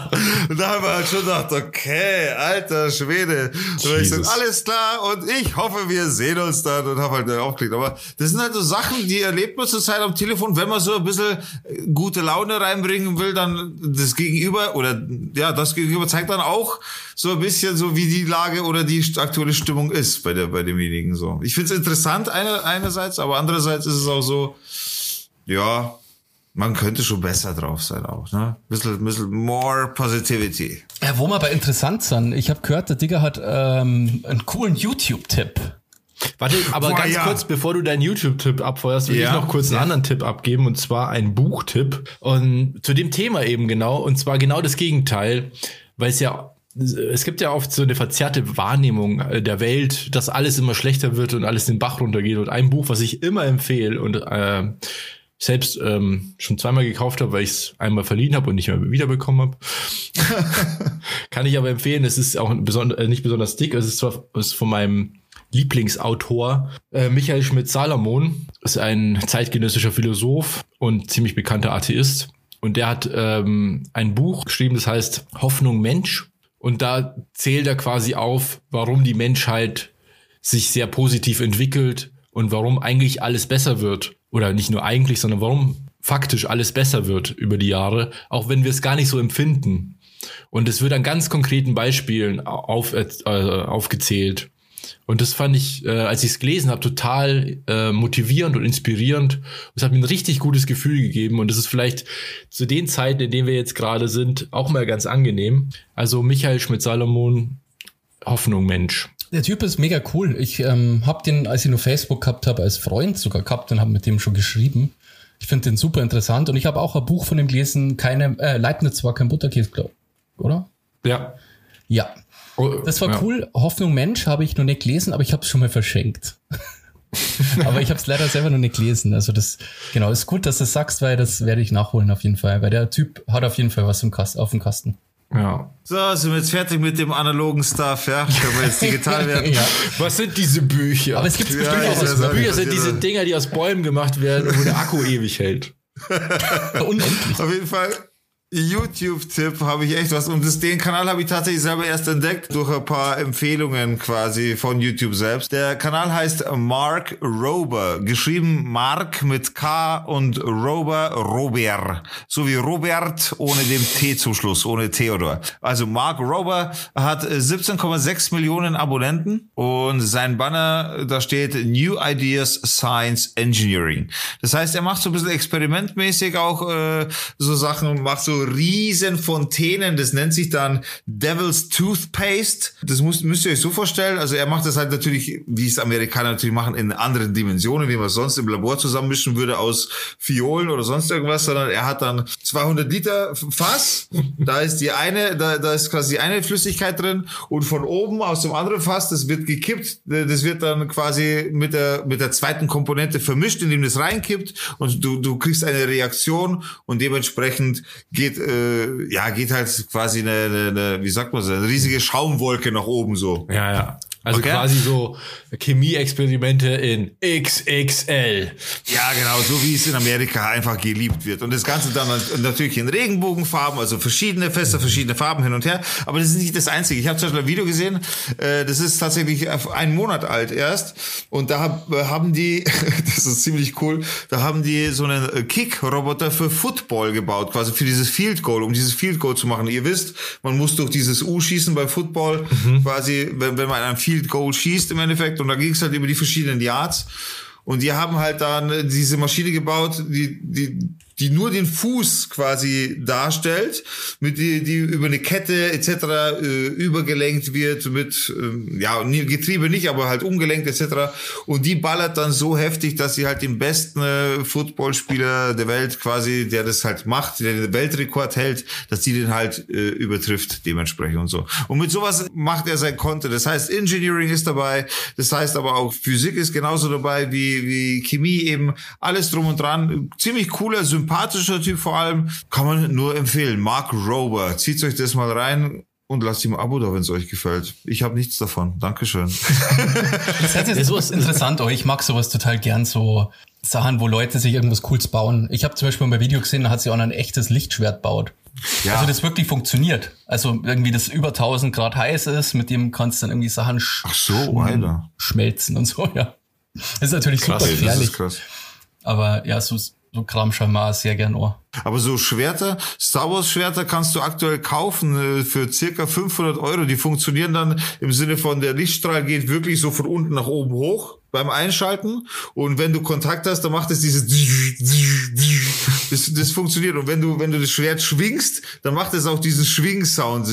Und da haben wir halt schon gedacht, okay, alter Schwede. Und ich sag, alles klar und ich hoffe, wir sehen uns dann und hab halt aufgelegt. Aber das sind halt so Sachen, die erlebt man zurzeit am Telefon, wenn man so ein bisschen äh, gute Laune reinbringen will, dann das Gegenüber oder ja, das Gegenüber zeigt dann auch so ein bisschen so, wie die Lage oder die aktuelle Stimmung ist bei der, bei demjenigen so. Ich finde es interessant eine, einerseits, aber andererseits ist es auch so, ja, man könnte schon besser drauf sein auch, ne? Bisschen, bisschen more positivity. Ja, wo wir aber interessant sind, ich habe gehört, der Digger hat ähm, einen coolen YouTube-Tipp. Warte, aber Boah, ganz ja. kurz, bevor du deinen YouTube-Tipp abfeuerst, will Ja. ich noch kurz einen Ja. anderen Tipp abgeben und zwar einen Buchtipp. Und zu dem Thema eben genau, und zwar genau das Gegenteil, weil es ja, es gibt ja oft so eine verzerrte Wahrnehmung äh, der Welt, dass alles immer schlechter wird und alles den Bach runtergeht. Und ein Buch, was ich immer empfehle und äh, selbst ähm, schon zweimal gekauft habe, weil ich es einmal verliehen habe und nicht mehr wiederbekommen habe. Kann ich aber empfehlen. Es ist auch beson äh, nicht besonders dick. Es ist zwar ist von meinem Lieblingsautor äh, Michael Schmidt-Salomon. Ist ein zeitgenössischer Philosoph und ziemlich bekannter Atheist. Und der hat ähm, ein Buch geschrieben, das heißt Hoffnung Mensch. Und da zählt er quasi auf, warum die Menschheit sich sehr positiv entwickelt und warum eigentlich alles besser wird. Oder nicht nur eigentlich, sondern warum faktisch alles besser wird über die Jahre, auch wenn wir es gar nicht so empfinden. Und es wird an ganz konkreten Beispielen auf, äh, aufgezählt. Und das fand ich, äh, als ich es gelesen habe, total äh, motivierend und inspirierend. Es hat mir ein richtig gutes Gefühl gegeben. Und es ist vielleicht zu den Zeiten, in denen wir jetzt gerade sind, auch mal ganz angenehm. Also Michael Schmidt-Salomon, Hoffnung Mensch. Der Typ ist mega cool. Ich ähm, habe den, als ich nur Facebook gehabt habe, als Freund sogar gehabt und habe mit dem schon geschrieben. Ich finde den super interessant und ich habe auch ein Buch von ihm gelesen, keine, äh, Leibniz war kein Butterkäse, glaub, oder? Ja. Ja, Oh, das war ja. cool. Hoffnung Mensch habe ich noch nicht gelesen, aber ich habe es schon mal verschenkt. aber ich habe es leider selber noch nicht gelesen. Also das, genau, ist gut, dass du sagst, weil das werde ich nachholen auf jeden Fall. Weil der Typ hat auf jeden Fall was im Kast, auf dem Kasten. Ja. So, sind wir jetzt fertig mit dem analogen Stuff, ja? Können wir jetzt digital werden? ja. Was sind diese Bücher? Aber es gibt Ja, bestimmt ja, ja. Bücher sind diese Dinger, die aus Bäumen gemacht werden, wo der Akku ewig hält. unendlich. Auf jeden Fall. YouTube-Tipp habe ich echt was. Und das, den Kanal habe ich tatsächlich selber erst entdeckt durch ein paar Empfehlungen quasi von YouTube selbst. Der Kanal heißt Mark Rober. Geschrieben Mark mit K und Rober Robert. So wie Robert ohne dem T zum Schluss, ohne Theodor. Also Mark Rober hat äh, 17,6 Millionen Abonnenten und sein Banner, da steht New Ideas Science Engineering. Das heißt, er macht so ein bisschen experimentmäßig auch äh, so Sachen, macht so riesen Fontänen, das nennt sich dann Devil's Toothpaste. Das muss, müsst ihr euch so vorstellen. Also er macht das halt natürlich, wie es Amerikaner natürlich machen, in anderen Dimensionen, wie man sonst im Labor zusammenmischen würde aus Fiolen oder sonst irgendwas, sondern er hat dann 200 Liter Fass. Da ist die eine, da, da ist quasi eine Flüssigkeit drin und von oben aus dem anderen Fass, das wird gekippt, das wird dann quasi mit der, mit der zweiten Komponente vermischt, indem das reinkippt und du, du kriegst eine Reaktion und dementsprechend geht, äh, ja, geht halt quasi eine, eine, eine, wie sagt man so, eine riesige Schaumwolke nach oben so. Ja, ja. Also Okay. quasi so Chemieexperimente in XXL. Ja, genau, so wie es in Amerika einfach geliebt wird. Und das Ganze dann natürlich in Regenbogenfarben, also verschiedene Feste, verschiedene Farben hin und her. Aber das ist nicht das Einzige. Ich habe zum Beispiel ein Video gesehen, äh, das ist tatsächlich einen Monat alt erst. Und da äh, haben die, das ist ziemlich cool, da haben die so einen äh, Kick-Roboter für Football gebaut, quasi für dieses Field Goal, um dieses Field Goal zu machen. Ihr wisst, man muss durch dieses U schießen bei Football, quasi, wenn, wenn man ein Field Goal schießt im Endeffekt. Und da ging es halt über die verschiedenen Yards. Und die haben halt dann diese Maschine gebaut, die, die, die nur den Fuß quasi darstellt, mit die, die über eine Kette etc. Äh, übergelenkt wird mit ähm, ja Getriebe nicht, aber halt umgelenkt etc. Und die ballert dann so heftig, dass sie halt den besten äh, Footballspieler der Welt quasi, der das halt macht, der den Weltrekord hält, dass die den halt äh, übertrifft dementsprechend und so. Und mit sowas macht er sein Content. Das heißt, Engineering ist dabei, das heißt aber auch Physik ist genauso dabei wie wie Chemie eben, alles drum und dran. Ziemlich cooler, sympathischer Typ vor allem, kann man nur empfehlen. Mark Rober, zieht euch das mal rein. Und lasst ihm ein Abo da, wenn es euch gefällt. Ich habe nichts davon. Dankeschön. Das sich sowas interessant an. Ich mag sowas total gern, so Sachen, wo Leute sich irgendwas Cooles bauen. Ich habe zum Beispiel mal ein Video gesehen, da hat sie auch ein echtes Lichtschwert baut. Ja. Also das wirklich funktioniert. Also irgendwie das über 1000 Grad heiß ist, mit dem kannst du dann irgendwie Sachen sch so, schmelzen und so, ja. Das ist natürlich super Ey, das gefährlich. ist krass. Aber ja, so, so Kram auch sehr gern an. Aber so Schwerter, Star Wars Schwerter kannst du aktuell kaufen äh, für circa 500 Euro. Die funktionieren dann im Sinne von der Lichtstrahl geht wirklich so von unten nach oben hoch beim Einschalten. Und wenn du Kontakt hast, dann macht es dieses das, das funktioniert. Und wenn du, wenn du das Schwert schwingst, dann macht es auch diesen Schwing-Sound.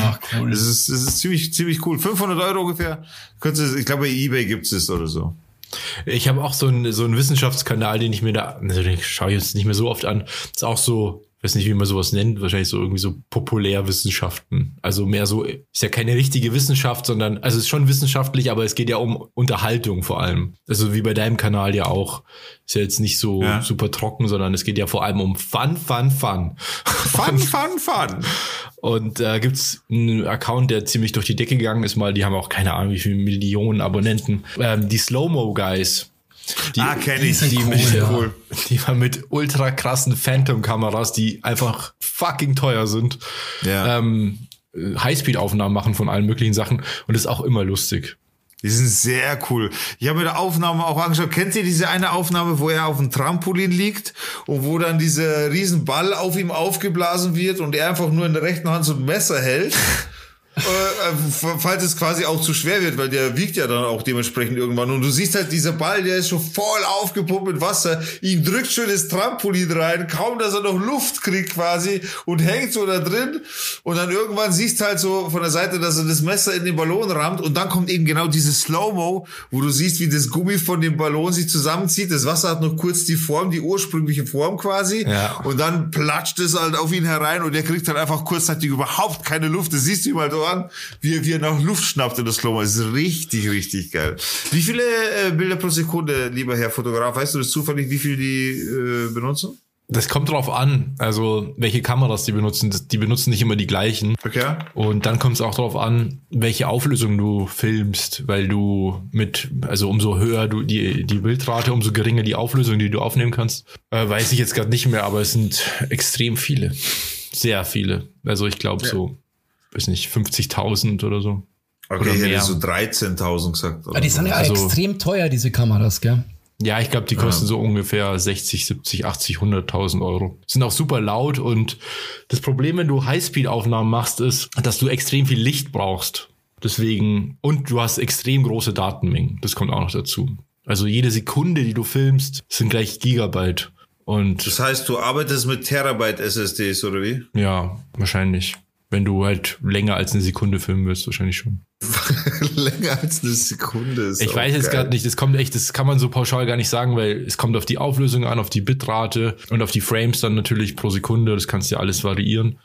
Ach, cool. Das ist, das ist ziemlich, ziemlich cool. 500 Euro ungefähr. Könntest, ich glaube, bei eBay gibt's es oder so. Ich habe auch so einen, so einen Wissenschaftskanal, den ich mir da, also den schaue ich jetzt nicht mehr so oft an. ist auch so, weiß nicht, wie man sowas nennt, wahrscheinlich so irgendwie so Populärwissenschaften. Also mehr so, ist ja keine richtige Wissenschaft, sondern, also es ist schon wissenschaftlich, aber es geht ja um Unterhaltung vor allem. Also wie bei deinem Kanal ja auch. Ist ja jetzt nicht so Ja. super trocken, sondern es geht ja vor allem um Fun, Fun, Fun. Fun, fun, fun. Und äh, gibt's einen Account, der ziemlich durch die Decke gegangen ist, mal, die haben auch keine Ahnung, wie viele Millionen Abonnenten. Ähm, die Slow-Mo Guys. Die, Ah, kenn die, ich. die, mit, cool, ja. cool. die waren mit ultra krassen Phantom-Kameras, die einfach fucking teuer sind. Ja. Ähm, äh, Highspeed-Aufnahmen machen von allen möglichen Sachen und ist auch immer lustig. Die sind sehr cool. Ich habe mir die Aufnahme auch angeschaut. Kennt ihr diese eine Aufnahme, wo er auf dem Trampolin liegt und wo dann dieser riesen Ball auf ihm aufgeblasen wird und er einfach nur in der rechten Hand so ein Messer hält? äh, äh, falls es quasi auch zu schwer wird, weil der wiegt ja dann auch dementsprechend irgendwann. Und du siehst halt, dieser Ball, der ist schon voll aufgepumpt mit Wasser. Ihm drückt schon das Trampolin rein, kaum dass er noch Luft kriegt quasi und hängt so da drin. Und dann irgendwann siehst halt so von der Seite, dass er das Messer in den Ballon rammt. Und dann kommt eben genau dieses Slow-Mo, wo du siehst, wie das Gummi von dem Ballon sich zusammenzieht. Das Wasser hat noch kurz die Form, die ursprüngliche Form quasi. Ja. Und dann platscht es halt auf ihn herein und er kriegt halt einfach kurzzeitig überhaupt keine Luft. Das siehst du ihm halt an, wie, er- wie er nach Luft schnappt in das Slow-Mo. Das ist richtig, richtig geil. Wie viele äh, Bilder pro Sekunde, lieber Herr Fotograf, weißt du das zufällig, wie viel die äh, benutzen? Das kommt drauf an, also welche Kameras die benutzen. Die benutzen nicht immer die gleichen. Okay. Und dann kommt es auch darauf an, welche Auflösung du filmst, weil du mit, also umso höher du die, die Bildrate, umso geringer die Auflösung, die du aufnehmen kannst. Äh, weiß ich jetzt gerade nicht mehr, aber es sind extrem viele. Sehr viele. Also ich glaube Ja. so, weiß nicht, 50.000 oder so. Okay, Oder ich hätte mehr. so 13.000 gesagt. Aber die sind ja Also- extrem teuer, diese Kameras, gell? Ja, ich glaube, die kosten so ungefähr 60, 70, 80, 100.000 Euro. Sind auch super laut und das Problem, wenn du Highspeed-Aufnahmen machst, ist, dass du extrem viel Licht brauchst. Deswegen, und du hast extrem große Datenmengen. Das kommt auch noch dazu. Also jede Sekunde, die du filmst, sind gleich Gigabyte. Und Das heißt, du arbeitest mit Terabyte SSDs, oder wie? ja, wahrscheinlich. Wenn du halt länger als eine Sekunde filmen willst, wahrscheinlich schon. Länger als eine Sekunde ist Ich weiß jetzt gerade nicht, das kommt echt, das kann man so pauschal gar nicht sagen, weil es kommt auf die Auflösung an, auf die Bitrate und auf die Frames dann natürlich pro Sekunde. Das kannst du ja alles variieren.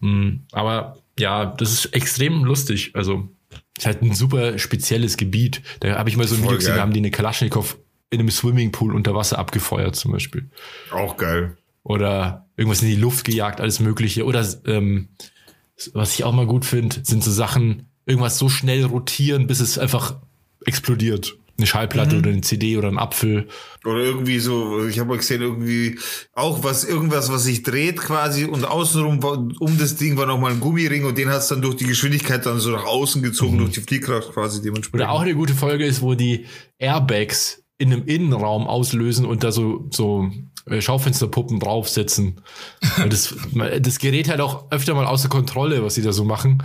Mm, Aber ja, das ist extrem lustig. Also, ist halt ein super spezielles Gebiet. Da habe ich mal so ein Voll Video gesehen, da haben die eine Kalaschnikow in einem Swimmingpool unter Wasser abgefeuert zum Beispiel. Auch geil. Oder irgendwas in die Luft gejagt, alles Mögliche. Oder ähm, was ich auch mal gut finde, sind so Sachen, irgendwas so schnell rotieren, bis es einfach explodiert. Eine Schallplatte oder eine CD oder ein Apfel. Oder irgendwie so, ich habe mal gesehen, irgendwie auch was, irgendwas, was sich dreht quasi und außenrum um das Ding war nochmal ein Gummiring und den hat's dann durch die Geschwindigkeit dann so nach außen gezogen, durch die Fliehkraft quasi dementsprechend. Oder auch eine gute Folge ist, wo die Airbags in einem Innenraum auslösen und da so, so äh, Schaufensterpuppen draufsetzen. Das, das gerät halt auch öfter mal außer Kontrolle, was sie da so machen.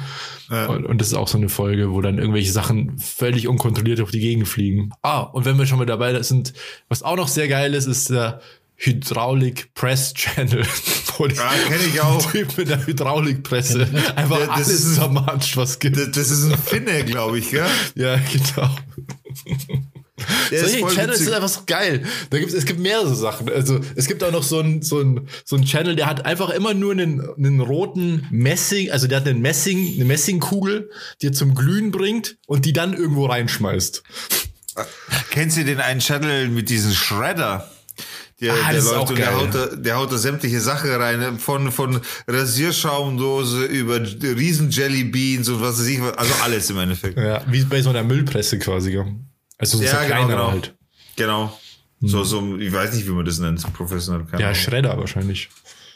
Ja. Und, und das ist auch so eine Folge, wo dann irgendwelche Sachen völlig unkontrolliert durch die Gegend fliegen. Ah, und wenn wir schon mal dabei sind, was auch noch sehr geil ist, ist der Hydraulic Press Channel. Wo Ja, kenn ich auch. Typ mit der Hydraulikpresse einfach Der- das alles ist ein- zermatscht, was gibt. Das, das ist ein Finne, glaube ich, gell? Ja, genau. Der Solche Channels sind einfach so geil. Da gibt's, es gibt mehrere Sachen. Also es gibt auch noch so einen so so einen Channel, der hat einfach immer nur einen, einen roten Messing, also der hat einen Messing, eine Messingkugel, die er zum Glühen bringt und die dann irgendwo reinschmeißt. Kennst du den einen Channel mit diesem Shredder? Der, Ah, der läuft und der haut, da, der haut da sämtliche Sachen rein, von, von Rasierschaumdose über riesen Jellybeans und was weiß ich, also alles im Endeffekt. Ja, wie bei so einer Müllpresse quasi. Also so Ja, genau, kleiner genau. halt. Genau. So, so, ich weiß nicht, wie man das nennt, so professionell. Keine Ja, Ahnung. Schredder wahrscheinlich.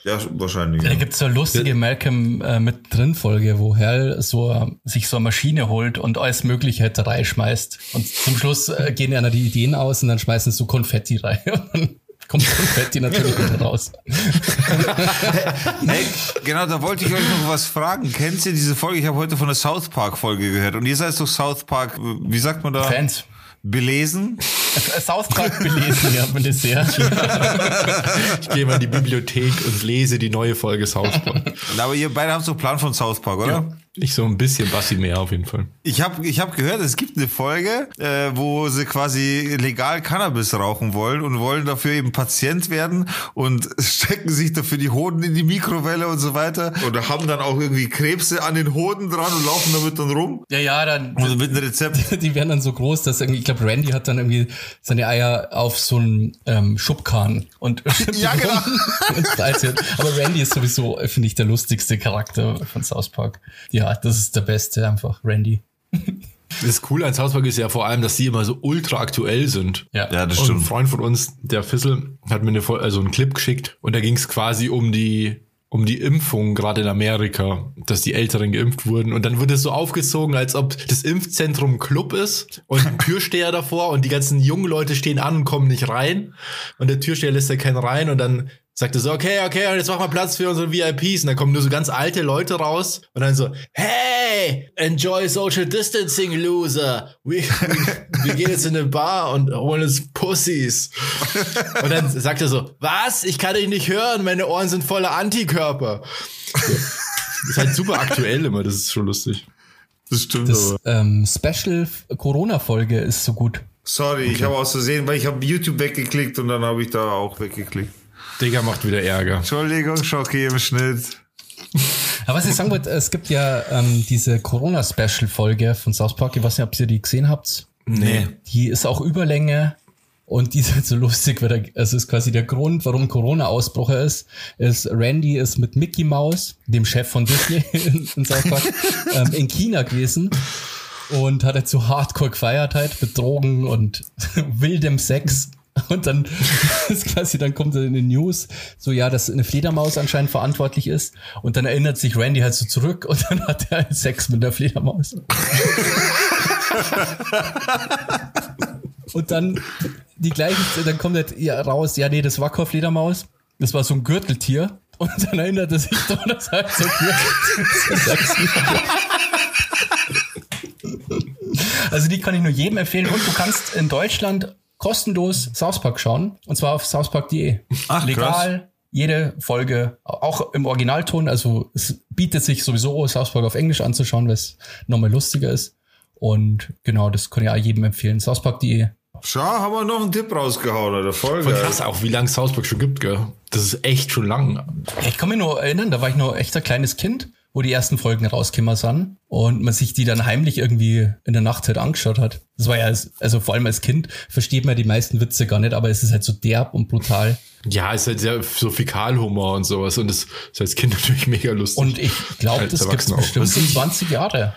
ja, wahrscheinlich. Da Ja. gibt's so eine lustige Malcolm äh, mit drin Folge, wo Hal so sich so eine Maschine holt und alles Mögliche halt da reinschmeißt. Und zum Schluss äh, gehen einer die Ideen aus und dann schmeißen sie so Konfetti rein. Und dann kommt Konfetti natürlich wieder raus. Hey, genau, da wollte ich euch noch was fragen. Kennt ihr diese Folge? Ich habe heute von der South Park Folge gehört. Und ihr seid doch South Park, wie sagt man da? Fans. Belesen? South Park belesen, ja, bin ich sehr. Ich gehe mal in die Bibliothek und lese die neue Folge South Park. Aber ihr beide habt so einen Plan von South Park, oder? Ich so ein bisschen Bassi mehr auf jeden Fall. Ich habe ich hab gehört, es gibt eine Folge, äh, wo sie quasi legal Cannabis rauchen wollen und wollen dafür eben Patient werden und stecken sich dafür die Hoden in die Mikrowelle und so weiter und haben dann auch irgendwie Krebse an den Hoden dran und laufen damit dann rum. Ja, ja, dann. Also mit einem Rezept. Die werden dann so groß, dass irgendwie, ich glaube, Randy hat dann irgendwie seine Eier auf so einen ähm, Schubkarren und Ja, genau. und. Aber Randy ist sowieso, finde ich, der lustigste Charakter von South Park. Ja, das ist der Beste einfach, Randy. Das Coole an South Park ist ja vor allem, dass die immer so ultra aktuell sind. Ja. Ja, das Und ein stimmt. Freund von uns, der Fissel, hat mir eine, also einen Clip geschickt und da ging es quasi um die um die Impfung gerade in Amerika, dass die Älteren geimpft wurden und dann wurde es so aufgezogen, als ob das Impfzentrum ein Club ist und ein Türsteher davor und die ganzen jungen Leute stehen an und kommen nicht rein und der Türsteher lässt ja keinen rein und dann sagt er so, okay, okay, und jetzt mach mal Platz für unsere VIPs. Und dann kommen nur so ganz alte Leute raus und dann so, hey, enjoy social distancing, loser. Wir, wir, wir gehen jetzt in eine Bar und holen uns Pussys. Und dann sagt er so, was? Ich kann dich nicht hören, meine Ohren sind voller Antikörper. So. Das ist halt super aktuell immer, das ist schon lustig. Das stimmt Das ähm, Special Corona-Folge ist so gut. Sorry, ich habe aus Versehen, weil ich habe YouTube weggeklickt und dann habe ich da auch weggeklickt. Digga macht wieder Ärger. Entschuldigung, Schocki im Schnitt. Aber was ich sagen wollte, es gibt ja ähm, diese Corona-Special-Folge von South Park. Ich weiß nicht, ob ihr die gesehen habt. Nee. Die ist auch Überlänge. Und die sind so lustig, weil der, es ist quasi der Grund, warum Corona-Ausbruch ist, ist Randy ist mit Mickey Mouse, dem Chef von Disney in, in South Park, ähm, in China gewesen und hat er zu Hardcore gefeiert halt mit Drogen und wildem Sex. Und dann ist quasi, dann kommt in den News, so ja, dass eine Fledermaus anscheinend verantwortlich ist. Und dann erinnert sich Randy halt so zurück und dann hat er halt Sex mit der Fledermaus. und dann die gleiche, dann kommt halt ja, raus, ja, nee, das war keine Fledermaus, das war so ein Gürteltier. Und dann erinnert er sich doch, dass er halt so Gürteltier Also die kann ich nur jedem empfehlen. Und du kannst in Deutschland kostenlos South Park schauen. Und zwar auf southpark.de. Ach, Legal. krass. Jede Folge, auch im Originalton. Also es bietet sich sowieso South Park auf Englisch anzuschauen, weil es nochmal lustiger ist. Und genau, das kann ich auch jedem empfehlen. Southpark.de. Schau, haben wir noch einen Tipp rausgehauen, oder? Voll Voll geil. krass auch, wie lange South Park schon gibt, gell? Das ist echt schon lang. Ich kann mich nur erinnern, da war ich noch echt ein kleines Kind, wo die ersten Folgen rausgekommen sind und man sich die dann heimlich irgendwie in der Nacht halt angeschaut hat. Das war ja, als- also vor allem als Kind versteht man die meisten Witze gar nicht, aber es ist halt so derb und brutal. Ja, ist halt sehr so Fäkalhumor und sowas und das ist als Kind natürlich mega lustig. Und ich glaube, das Erwachsener auch. bestimmt ich- 20 Jahre,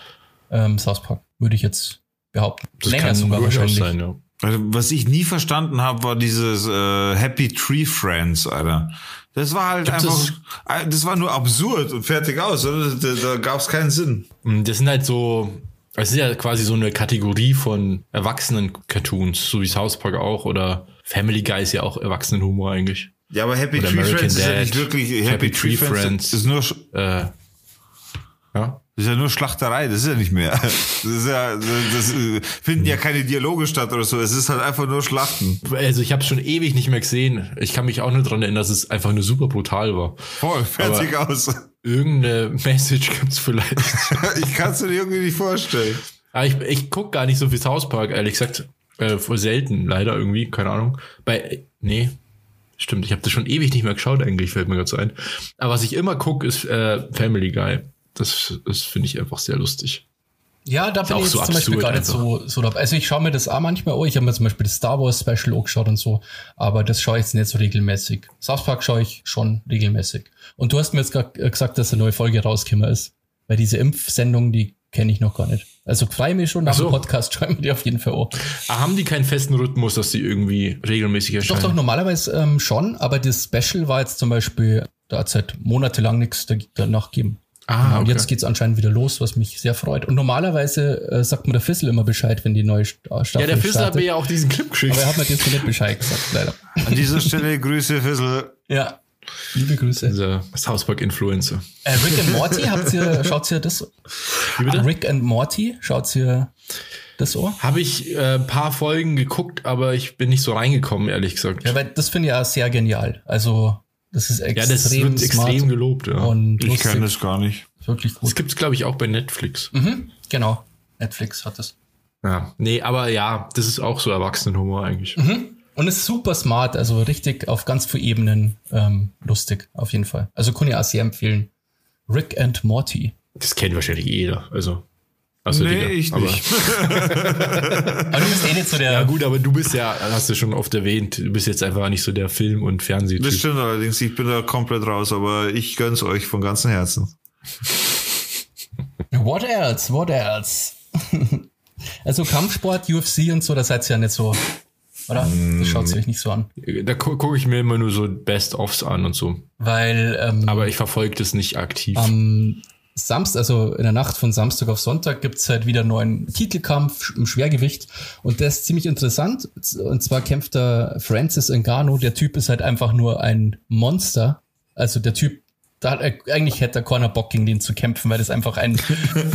ähm, South Park, würde ich jetzt behaupten. das Länger kann sogar wahrscheinlich. sein, ja. Also, was ich nie verstanden habe, war dieses äh, Happy Tree Friends, Alter. Das war halt Gibt einfach, es- äh, das war nur absurd und fertig aus, oder? Da, da gab es keinen Sinn. Mm, Das sind halt so, es ist ja quasi so eine Kategorie von erwachsenen Cartoons, so wie South Park auch oder Family Guy ist ja auch Erwachsenenhumor eigentlich. Ja, aber Happy Oder Tree American Friends ist ja Dad, nicht wirklich Happy, Happy Tree Tree Friends. Friends. Ist nur, Äh, ja. Das ist ja nur Schlachterei, das ist ja nicht mehr. Das ist ja, das finden ja keine Dialoge statt oder so. Es ist halt einfach nur Schlachten. Also ich habe schon ewig nicht mehr gesehen. Ich kann mich auch nur dran erinnern, dass es einfach nur super brutal war. Voll, fertig aus. Irgendeine Message gibt's vielleicht. Ich kann es dir irgendwie nicht vorstellen. Aber ich, ich guck gar nicht so viel South Park, ehrlich gesagt. Äh, voll selten, leider irgendwie, keine Ahnung. Bei, nee, stimmt, ich habe das schon ewig nicht mehr geschaut eigentlich, fällt mir gerade so ein. Aber was ich immer guck, ist äh, Family Guy. Das, das finde ich einfach sehr lustig. Ja, da bin auch ich jetzt so zum Beispiel gar nicht so, so dabei. Also ich schaue mir das auch manchmal an. Ich habe mir zum Beispiel das Star Wars Special angeschaut und so, aber das schaue ich jetzt nicht so regelmäßig. South Park schaue ich schon regelmäßig. Und du hast mir jetzt gerade gesagt, dass eine neue Folge rausgekommen ist. Weil diese Impfsendung, die kenne ich noch gar nicht. Also freue mich schon nach Ach so. dem Podcast, schauen wir die auf jeden Fall an. Ah, haben die keinen festen Rhythmus, dass die irgendwie regelmäßig Doch, erscheinen? doch, normalerweise ähm, schon, aber das Special war jetzt zum Beispiel, da hat es halt monatelang nichts da- danach gegeben. Ah, Genau, Und okay. jetzt geht's anscheinend wieder los, was mich sehr freut. Und normalerweise äh, sagt mir der Fissel immer Bescheid, wenn die neue äh, Staffel Ja, der Fissel hat startet. mir ja auch diesen Clip geschickt. Aber er hat mir jetzt nicht Bescheid gesagt, leider. An dieser Stelle Grüße, Fissel. Ja. Liebe Grüße. Dieser South Influencer. Äh, Rick and Morty, habt ihr, schaut ihr das? Wie bitte? Rick and Morty, schaut ihr das Ohr? Habe ich äh, ein paar Folgen geguckt, aber ich bin nicht so reingekommen, ehrlich gesagt. Ja, weil das finde ich ja sehr genial. Also, das ist Ja, extrem das wird smart extrem gelobt, ja. und Ich kenne das gar nicht. Wirklich Das gut. gibt's glaube ich, auch bei Netflix. Mhm, genau. Netflix hat das. Ja. Nee, aber ja, das ist auch so Erwachsenenhumor eigentlich. Und ist super smart, also richtig auf ganz vielen Ebenen ähm, lustig, auf jeden Fall. Also kann ich auch sehr empfehlen. Rick and Morty. Das kennt wahrscheinlich jeder. Also. Außer Nee, Digga. ich aber, nicht. Aber du bist eh nicht so der. Ja gut, aber du bist ja, hast du schon oft erwähnt, du bist jetzt einfach nicht so der Film- und Das Fernsehtyp. stimmt allerdings, ich bin da komplett raus, aber ich gönn's euch von ganzem Herzen. What else? What else? also Kampfsport, UFC und so, das seid ihr ja nicht so. Oder? Das schaut euch nicht so an. Da gu gucke ich mir immer nur so Best-ofs an und so. Weil ähm, Aber ich verfolge das nicht aktiv. am Samstag, also in der Nacht von Samstag auf Sonntag, gibt's halt wieder einen neuen Titelkampf im Schwergewicht. Und der ist ziemlich interessant. Und zwar kämpft da Francis Ngannou. Der Typ ist halt einfach nur ein Monster. Also der Typ, da hat er, eigentlich hätte er keiner Bock gegen den zu kämpfen, weil das einfach ein,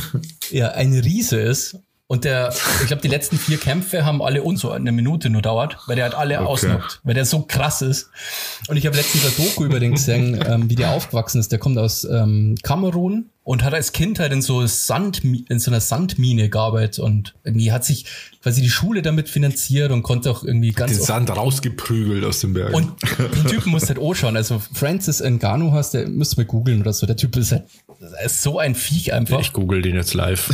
ja, ein Riese ist. Und der, ich glaube, die letzten vier Kämpfe haben alle uns so eine Minute nur dauert, weil der halt alle Okay. ausnockt, weil der so krass ist. Und ich habe letztens ein Doku über den gesehen, ähm, wie der aufgewachsen ist. Der kommt aus ähm, Kamerun und hat als Kind halt in so Sand, in so einer Sandmine gearbeitet und irgendwie hat sich quasi die Schule damit finanziert und konnte auch irgendwie ganz Den oft Sand rausgeprügelt aus dem Berg. und die Typen musst halt auch schauen. Also Francis Ngannou hast, der müsst ihr mal googeln oder so. Der Typ ist halt er ist so ein Viech einfach. ich google den jetzt live.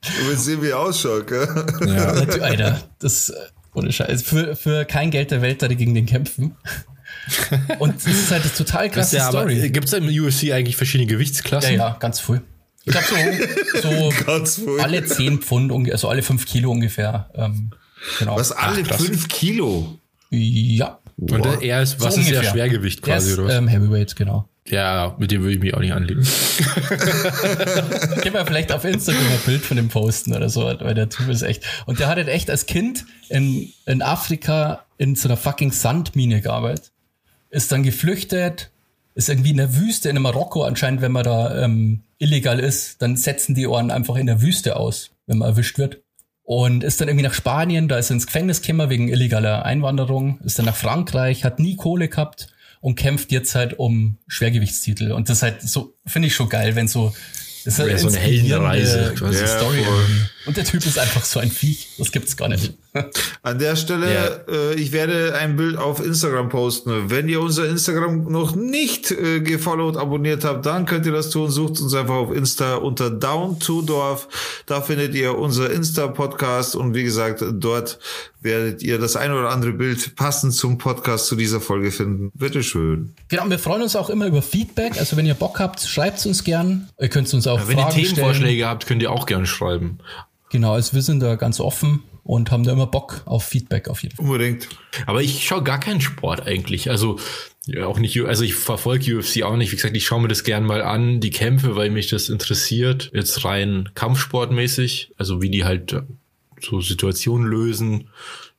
Du willst sehen, wie er ausschaut, gell? ja. Alter, das Ohne Scheiß. Für, für kein Geld der Welt da die gegen den kämpfen. Und es ist halt eine total krasse ja, Story. Gibt es im UFC eigentlich verschiedene Gewichtsklassen? Ja, ja, ganz früh. Ich glaube so, so alle 10 Pfund, also alle 5 Kilo ungefähr. Ähm, genau. Was alle krass. fünf Kilo. Ja. Und der, er ist, was So ist ja ungefähr. Schwergewicht Der quasi, ist, oder was? ähm, Heavyweight, genau. ja, mit dem würde ich mich auch nicht anlegen. Gib mir vielleicht auf Instagram ein Bild von dem posten oder so, weil der Typ ist echt. Und der hat halt echt als Kind in, in Afrika in so einer fucking Sandmine gearbeitet. Ist dann geflüchtet, ist irgendwie in der Wüste in Marokko anscheinend, wenn man da ähm, illegal ist, dann setzen die Ohren einfach in der Wüste aus, wenn man erwischt wird. Und ist dann irgendwie nach Spanien, da ist er ins Gefängnis gekommen wegen illegaler Einwanderung, ist dann nach Frankreich, hat nie Kohle gehabt und kämpft jetzt halt um Schwergewichtstitel. Und das ist halt so, finde ich schon geil, wenn so, das ist halt Ja, so eine Heldenreise quasi. Ja, Story. voll. Und der Typ ist einfach so ein Viech. Das gibt's gar nicht. An der Stelle, äh, ich werde ein Bild auf Instagram posten. Wenn ihr unser Instagram noch nicht äh, gefollowt, abonniert habt, dann könnt ihr das tun. Sucht uns einfach auf Insta unter Down to Dorf. Da findet ihr unser Insta-Podcast und wie gesagt, dort werdet ihr das ein oder andere Bild passend zum Podcast zu dieser Folge finden. Bitteschön. Genau, wir freuen uns auch immer über Feedback. Also wenn ihr Bock habt, schreibt uns gern. Ihr könnt uns auch Wenn ihr Fragen stellen. Themenvorschläge habt, könnt ihr auch gerne schreiben. Genau, also wir sind da ganz offen und haben da immer Bock auf Feedback auf jeden Fall. Unbedingt. Aber ich schaue gar keinen Sport eigentlich. Also ja, auch nicht, also ich verfolge UFC auch nicht. Wie gesagt, ich schaue mir das gern mal an, die Kämpfe, weil mich das interessiert. Jetzt rein Kampfsportmäßig, also wie die halt äh, so Situationen lösen.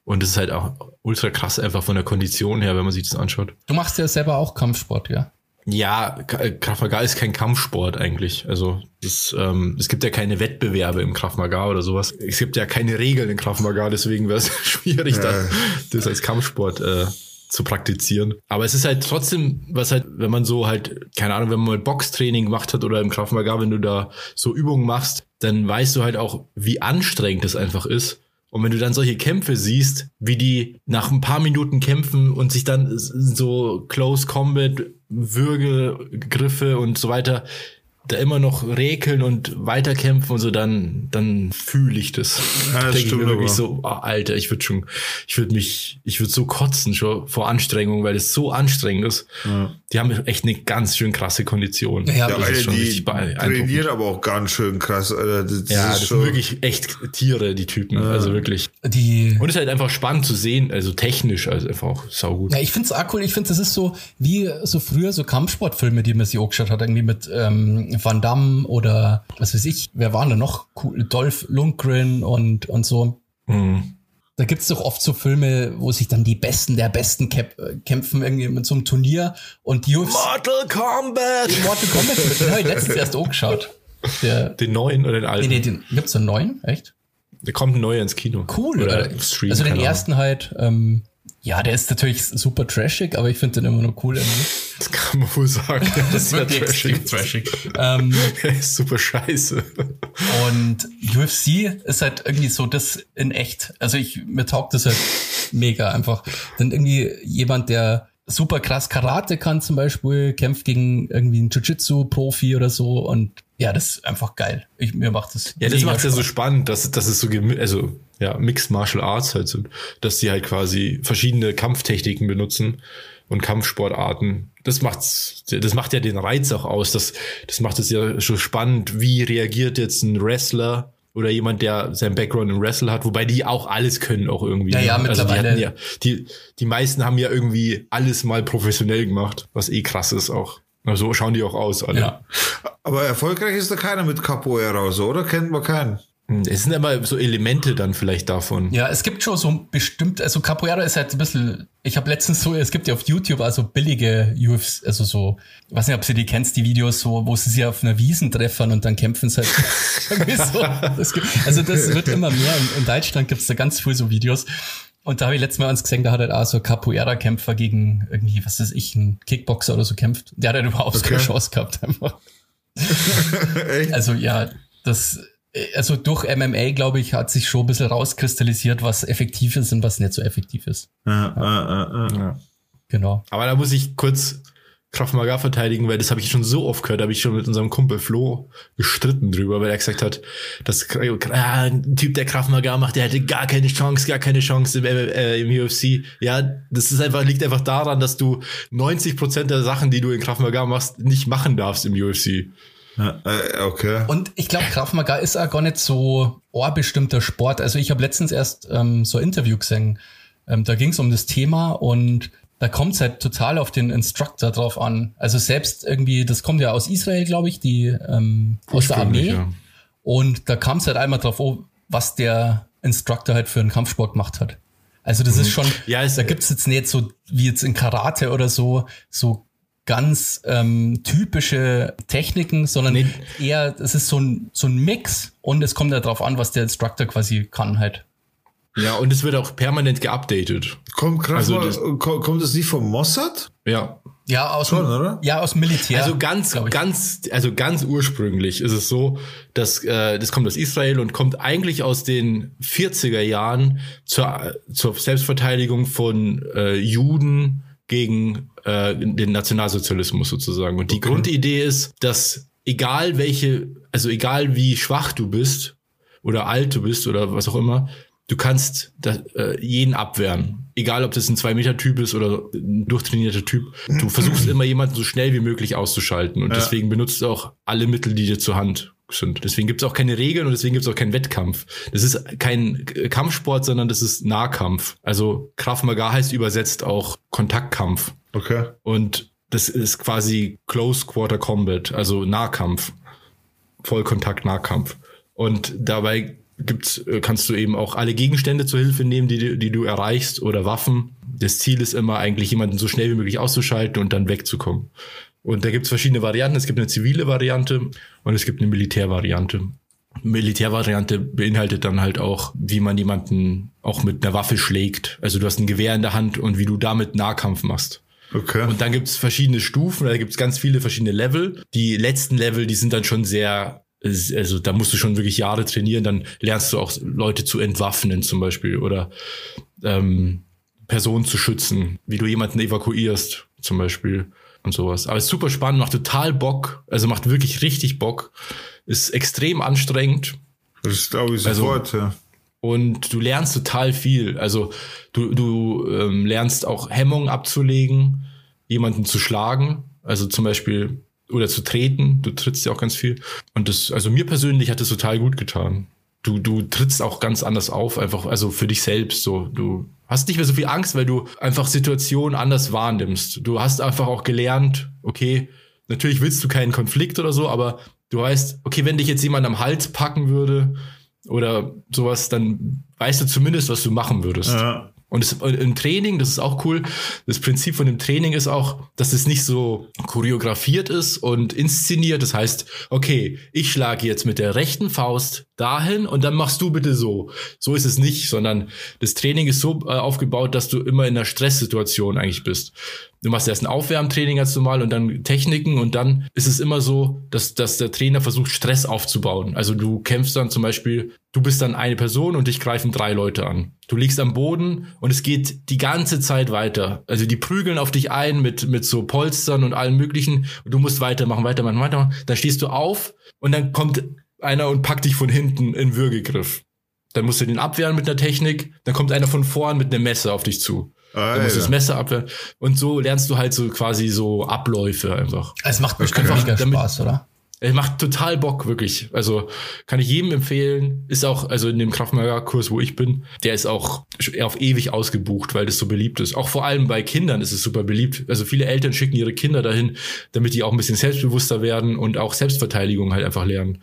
Und das ist halt auch ultra krass einfach von der Kondition her, wenn man sich das anschaut. Du machst ja selber auch Kampfsport, ja? Ja, äh, Krav Maga ist kein Kampfsport eigentlich. Also das, ähm, es gibt ja keine Wettbewerbe im Krav Maga oder sowas. Es gibt ja keine Regeln in Krav Maga, deswegen wäre es schwierig, da, das als Kampfsport äh, zu praktizieren. Aber es ist halt trotzdem, was halt, wenn man so halt, keine Ahnung, wenn man mal Boxtraining gemacht hat oder im Krav Maga, wenn du da so Übungen machst, dann weißt du halt auch, wie anstrengend das einfach ist. Und wenn du dann solche Kämpfe siehst, wie die nach ein paar Minuten kämpfen und sich dann so Close Combat, Würgegriffe und so weiter da immer noch räkeln und weiterkämpfen und so, dann, dann fühle ich das. Ja, das Denke ich stimmt mir wirklich so, oh, Alter, ich würde schon, ich würde mich, ich würde so kotzen schon vor Anstrengung, weil es so anstrengend ist. Die haben echt eine ganz schön krasse Kondition. Ja, Ja, das ist schon die trainieren aber auch ganz schön krass. Alter. Das Ja, ist das schon, sind wirklich echt Tiere, die Typen. Also wirklich. Die, Und es ist halt einfach spannend zu sehen, also technisch, also einfach auch saugut. ja, ich find's auch cool. Ich finde, das ist so wie so früher so Kampfsportfilme, die man sich angeschaut hat, irgendwie mit ähm, Van Damme oder was weiß ich, wer waren da noch? Cool, Dolph Lundgren und, und so. Mhm. Da gibt's doch oft so Filme, wo sich dann die Besten der Besten kämp kämpfen irgendwie mit so einem Turnier und die UFC Mortal Kombat! Mortal Kombat, den habe ich letztens erst angeschaut. Der, Den neuen oder den alten? nee, nee, den, gibt's einen neuen? Echt? Der kommt ein neuer ins Kino. Cool, Oder oder? Stream. also den ersten halt, ähm, ja, der ist natürlich super trashig, aber ich finde den immer noch cool irgendwie. Das kann man wohl sagen. Das ist ja trashig. trashig. ähm, Der ist super scheiße. und UFC ist halt irgendwie so das in echt. Also ich, mir taugt das halt mega einfach. Dann irgendwie jemand, der super krass Karate kann zum Beispiel, kämpft gegen irgendwie einen Jiu-Jitsu-Profi oder so und ja, das ist einfach geil. Ich, mir macht das Ja, das macht ja so spannend, dass, dass es so, also, ja, Mixed Martial Arts halt sind, dass die halt quasi verschiedene Kampftechniken benutzen und Kampfsportarten. Das macht's, das macht ja den Reiz auch aus. Das, das macht es ja schon spannend. Wie reagiert jetzt ein Wrestler oder jemand, der seinen Background im Wrestle hat, wobei die auch alles können auch irgendwie. Ja, ja, ne? also die, mittlerweile. hatten ja, die, die meisten haben ja irgendwie alles mal professionell gemacht, was eh krass ist auch. Also so schauen die auch aus, alle. Ja. aber erfolgreich ist da keiner mit Capoeira oder so, oder? Kennt man keinen. Es sind aber so Elemente dann vielleicht davon. Ja, es gibt schon so bestimmt, also Capoeira ist halt ein bisschen, ich habe letztens so, es gibt ja auf YouTube also billige UFs, also so, ich weiß nicht, ob sie die kennst, die Videos so, wo sie sich auf einer Wiesen treffen und dann kämpfen sie halt irgendwie so. Das gibt, also das wird immer mehr. In, in Deutschland gibt's da ganz viel so Videos. Und da habe ich letztes Mal eins gesehen, da hat halt auch so ein Capoeira-Kämpfer gegen irgendwie, was weiß ich, ein Kickboxer oder so kämpft. Der hat halt überhaupt Okay. keine Chance gehabt einfach. Echt? Also ja, das, also durch MMA, glaube ich, hat sich schon ein bisschen rauskristallisiert, was effektiv ist und was nicht so effektiv ist. Ja, ja, ja, ja. Ja. Genau. Aber da muss ich kurz Krav Maga verteidigen, weil das habe ich schon so oft gehört, habe ich schon mit unserem Kumpel Flo gestritten drüber, weil er gesagt hat, dass äh, ein Typ, der Krav Maga macht, der hätte gar keine Chance, gar keine Chance im, äh, im UFC. Ja, das ist einfach, liegt einfach daran, dass du 90 Prozent der Sachen, die du in Krav Maga machst, nicht machen darfst im UFC. Ja, äh, okay. Und ich glaube, Krav Maga ist auch gar nicht so ohrbestimmter Sport. Also ich habe letztens erst ähm, so ein Interview gesehen, ähm, da ging es um das Thema und da kommt es halt total auf den Instructor drauf an. Also selbst irgendwie, das kommt ja aus Israel, glaube ich, die ähm, aus der Armee. Ja. Und da kam es halt einmal drauf, oh, was der Instructor halt für einen Kampfsport gemacht hat. Also das mhm. ist schon, ja, da gibt's jetzt nicht so wie jetzt in Karate oder so, so ganz ähm, typische Techniken, sondern nee. eher, es ist so ein, so ein Mix und es kommt ja drauf an, was der Instructor quasi kann halt. Ja, und es wird auch permanent geupdatet. Kommt krass also das, kommt das nicht vom Mossad? Ja. Ja, aus Schon, oder? Ja, aus Militär. Also ganz, ganz, also ganz ursprünglich ist es so, dass äh, das kommt aus Israel und kommt eigentlich aus den 40er Jahren zur, zur Selbstverteidigung von äh, Juden gegen äh, den Nationalsozialismus sozusagen. Und die okay. Grundidee ist, dass egal welche, also egal wie schwach du bist oder alt du bist oder was auch immer, du kannst da, äh, jeden abwehren. Egal, ob das ein Zwei-Meter-Typ ist oder ein durchtrainierter Typ. Du versuchst immer jemanden so schnell wie möglich auszuschalten. Und ja. deswegen benutzt du auch alle Mittel, die dir zur Hand sind. Deswegen gibt es auch keine Regeln und deswegen gibt es auch keinen Wettkampf. Das ist kein Kampfsport, sondern das ist Nahkampf. Also Krav Maga heißt übersetzt auch Kontaktkampf. Okay. Und das ist quasi Close Quarter Combat, also Nahkampf. Vollkontakt Nahkampf. Und dabei gibt's, äh, kannst du eben auch alle Gegenstände zur Hilfe nehmen, die, die du erreichst oder Waffen. Das Ziel ist immer eigentlich jemanden so schnell wie möglich auszuschalten und dann wegzukommen. Und da gibt's verschiedene Varianten. Es gibt eine zivile Variante und es gibt eine Militärvariante. Militärvariante beinhaltet dann halt auch, wie man jemanden auch mit einer Waffe schlägt. Also du hast ein Gewehr in der Hand und wie du damit Nahkampf machst. Okay. Und dann gibt's verschiedene Stufen, da gibt's ganz viele verschiedene Level. Die letzten Level, die sind dann schon sehr also da musst du schon wirklich Jahre trainieren, dann lernst du auch Leute zu entwaffnen zum Beispiel oder ähm, Personen zu schützen, wie du jemanden evakuierst zum Beispiel und sowas. Aber ist super spannend, macht total Bock, also macht wirklich richtig Bock, ist extrem anstrengend. Das glaube ich also sofort, also, ja. Und du lernst total viel. Also du, du ähm, lernst auch Hemmungen abzulegen, jemanden zu schlagen. Also zum Beispiel oder zu treten. Du trittst ja auch ganz viel. Und das, also mir persönlich hat das total gut getan. Du, du trittst auch ganz anders auf, einfach, also für dich selbst so. Du hast nicht mehr so viel Angst, weil du einfach Situationen anders wahrnimmst. Du hast einfach auch gelernt, okay, natürlich willst du keinen Konflikt oder so, aber du weißt, okay, wenn dich jetzt jemand am Hals packen würde oder sowas, dann weißt du zumindest, was du machen würdest. Ja. Und es, im Training, das ist auch cool, das Prinzip von dem Training ist auch, dass es nicht so choreografiert ist und inszeniert. Das heißt, okay, ich schlage jetzt mit der rechten Faust dahin und dann machst du bitte so. So ist es nicht, sondern das Training ist so äh, aufgebaut, dass du immer in einer Stresssituation eigentlich bist. Du machst erst ein Aufwärmtraining ganz normal und dann Techniken und dann ist es immer so, dass, dass der Trainer versucht, Stress aufzubauen. Also du kämpfst dann zum Beispiel, du bist dann eine Person und dich greifen drei Leute an. Du liegst am Boden und es geht die ganze Zeit weiter. Also die prügeln auf dich ein mit, mit so Polstern und allem möglichen und du musst weitermachen, weitermachen, weitermachen. Dann stehst du auf und dann kommt einer und packt dich von hinten in Würgegriff. Dann musst du den abwehren mit einer Technik, dann kommt einer von vorn mit einem Messer auf dich zu. Ah, du musst ja. das Messer abwehren. Und so lernst du halt so quasi so Abläufe einfach. Es macht bestimmt okay. mega Spaß, oder? Es macht total Bock, wirklich. Also kann ich jedem empfehlen. Ist auch, also in dem Kraftmager-Kurs, wo ich bin, der ist auch auf ewig ausgebucht, weil das so beliebt ist. Auch vor allem bei Kindern ist es super beliebt. Also viele Eltern schicken ihre Kinder dahin, damit die auch ein bisschen selbstbewusster werden und auch Selbstverteidigung halt einfach lernen.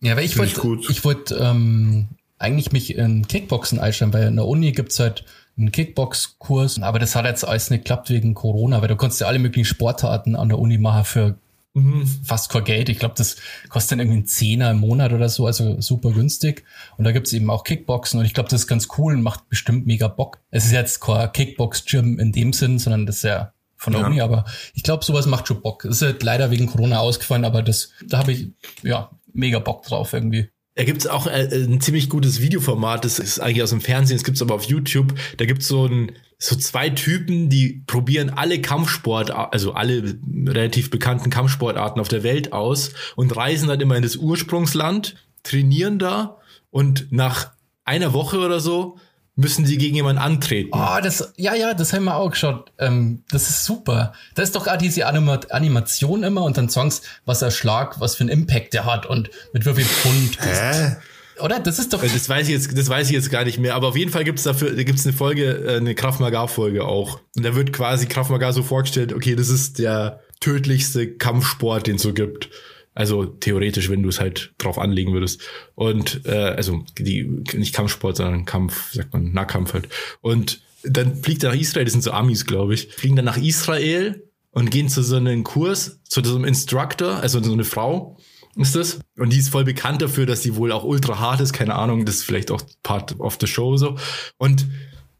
Ja, weil ich wollte, ich wollte ähm, eigentlich mich in Kickboxen einstellen, weil in der Uni gibt's halt einen Kickbox-Kurs, aber das hat jetzt alles nicht geklappt wegen Corona, weil du konntest ja alle möglichen Sportarten an der Uni machen für mhm. fast kein Geld. Ich glaube, das kostet dann irgendwie einen Zehner im Monat oder so, also super günstig. Und da gibt's eben auch Kickboxen und ich glaube, das ist ganz cool und macht bestimmt mega Bock. Es ist jetzt kein Kickbox-Gym in dem Sinn, sondern das ist ja von der ja. Uni, aber ich glaube, sowas macht schon Bock. Es ist halt leider wegen Corona ausgefallen, aber das, da habe ich ja mega Bock drauf irgendwie. Da gibt's auch äh, ein ziemlich gutes Videoformat, das ist eigentlich aus dem Fernsehen, das gibt's aber auf YouTube. Da gibt's so ein so zwei Typen, die probieren alle Kampfsport, also alle relativ bekannten Kampfsportarten auf der Welt aus und reisen dann immer in das Ursprungsland, trainieren da und nach einer Woche oder so müssen die gegen jemanden antreten. Oh, das, ja, ja, das haben wir auch geschaut. Ähm, das ist super. Da ist doch auch diese Anima Animation immer und dann Songs, was er Schlag, was für einen Impact der hat und mit wie viel Pfund. Hä? Oder? Das ist doch. Das weiß ich jetzt, das weiß ich jetzt gar nicht mehr. Aber auf jeden Fall gibt es dafür, gibt es eine Folge, äh, eine Kraft Maga Folge auch. Und da wird quasi Kraft Maga so vorgestellt, okay, das ist der tödlichste Kampfsport, den es so gibt. Also theoretisch, wenn du es halt drauf anlegen würdest. Und äh, also die nicht Kampfsport, sondern Kampf, sagt man, Nahkampf halt. Und dann fliegt er nach Israel, das sind so Amis, glaube ich, fliegen dann nach Israel und gehen zu so einem Kurs, zu so einem Instructor, also so eine Frau ist das. Und die ist voll bekannt dafür, dass sie wohl auch ultra hart ist, keine Ahnung, das ist vielleicht auch Part of the Show so. Und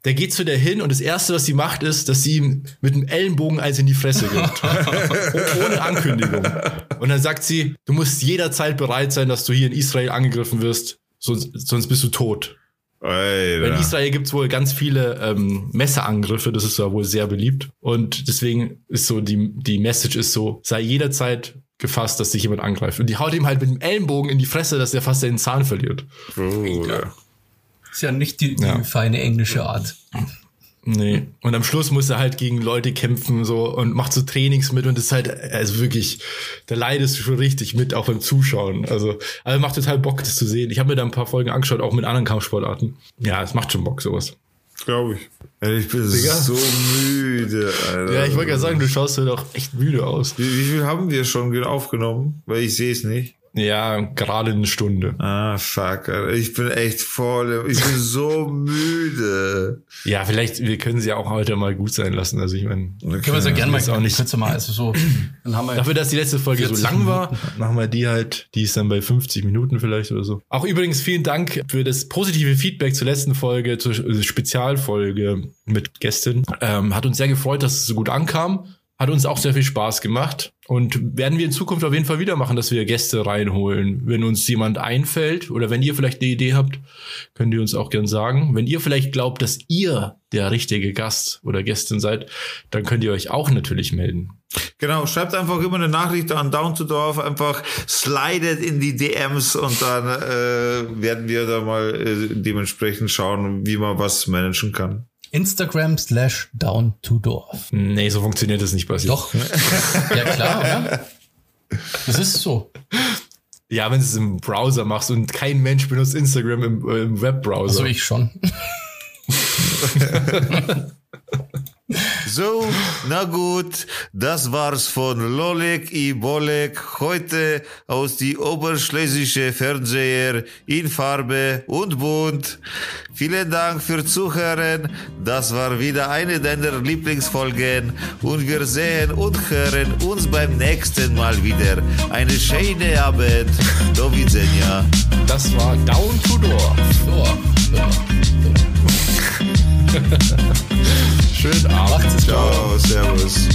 der geht zu der hin und das erste, was sie macht, ist, dass sie ihm mit dem Ellenbogen eins in die Fresse gibt. Ohne Ankündigung. Und dann sagt sie, du musst jederzeit bereit sein, dass du hier in Israel angegriffen wirst, sonst, sonst bist du tot. Alter. In Israel gibt's wohl ganz viele ähm, Messerangriffe, das ist ja wohl sehr beliebt. Und deswegen ist so, die, die Message ist so, sei jederzeit gefasst, dass dich jemand angreift. Und die haut ihm halt mit dem Ellenbogen in die Fresse, dass er fast seinen Zahn verliert. Oh, ja. Ist ja nicht die, die ja. feine englische Art. Nee. Und am Schluss muss er halt gegen Leute kämpfen so und macht so Trainings mit und ist halt, also wirklich, da leidest du schon richtig mit, auch beim Zuschauen. Also, also macht total Bock, das zu sehen. Ich habe mir da ein paar Folgen angeschaut, auch mit anderen Kampfsportarten. Ja, es macht schon Bock, sowas. Glaube ich. Ich bin Digga. so müde, Alter. Ja, ich wollte ja sagen, du schaust ja doch echt müde aus. Wie, wie viel haben wir schon aufgenommen? Weil ich sehe es nicht. Ja, gerade eine Stunde. Ah, fuck. Ich bin echt voll. Ich bin so müde. Ja, vielleicht, wir können sie auch heute mal gut sein lassen. Also ich meine. Können wir so gerne mal, auch nicht. Könntest mal, also so. Dann haben wir Dafür, dass die letzte Folge so lang war, machen wir die halt, die ist dann bei 50 Minuten vielleicht oder so. Auch übrigens vielen Dank für das positive Feedback zur letzten Folge, zur Spezialfolge mit Gästen. Ähm, hat uns sehr gefreut, dass es so gut ankam. Hat uns auch sehr viel Spaß gemacht und werden wir in Zukunft auf jeden Fall wieder machen, dass wir Gäste reinholen. Wenn uns jemand einfällt oder wenn ihr vielleicht eine Idee habt, könnt ihr uns auch gern sagen. Wenn ihr vielleicht glaubt, dass ihr der richtige Gast oder Gästin seid, dann könnt ihr euch auch natürlich melden. Genau, schreibt einfach immer eine Nachricht an Down to Dorf, einfach slidet in die DMs und dann äh, werden wir da mal äh, dementsprechend schauen, wie man was managen kann. Instagram slash down to Dorf. Nee, so funktioniert das nicht, Basti. Doch. ja, klar, oder? Das ist so. Ja, wenn du es im Browser machst und kein Mensch benutzt Instagram im, im Webbrowser. Also ich schon. So, na gut, das war's von Lolek i Bolek heute aus die oberschlesische Fernseher in Farbe und bunt. Vielen Dank für Zuhören. Das war wieder eine deiner Lieblingsfolgen und wir sehen und hören uns beim nächsten Mal wieder. Eine schöne Abend. Do widzenia. Das war Down to Door. Door. Door. Door. Schönen Abend. Ciao, Servus.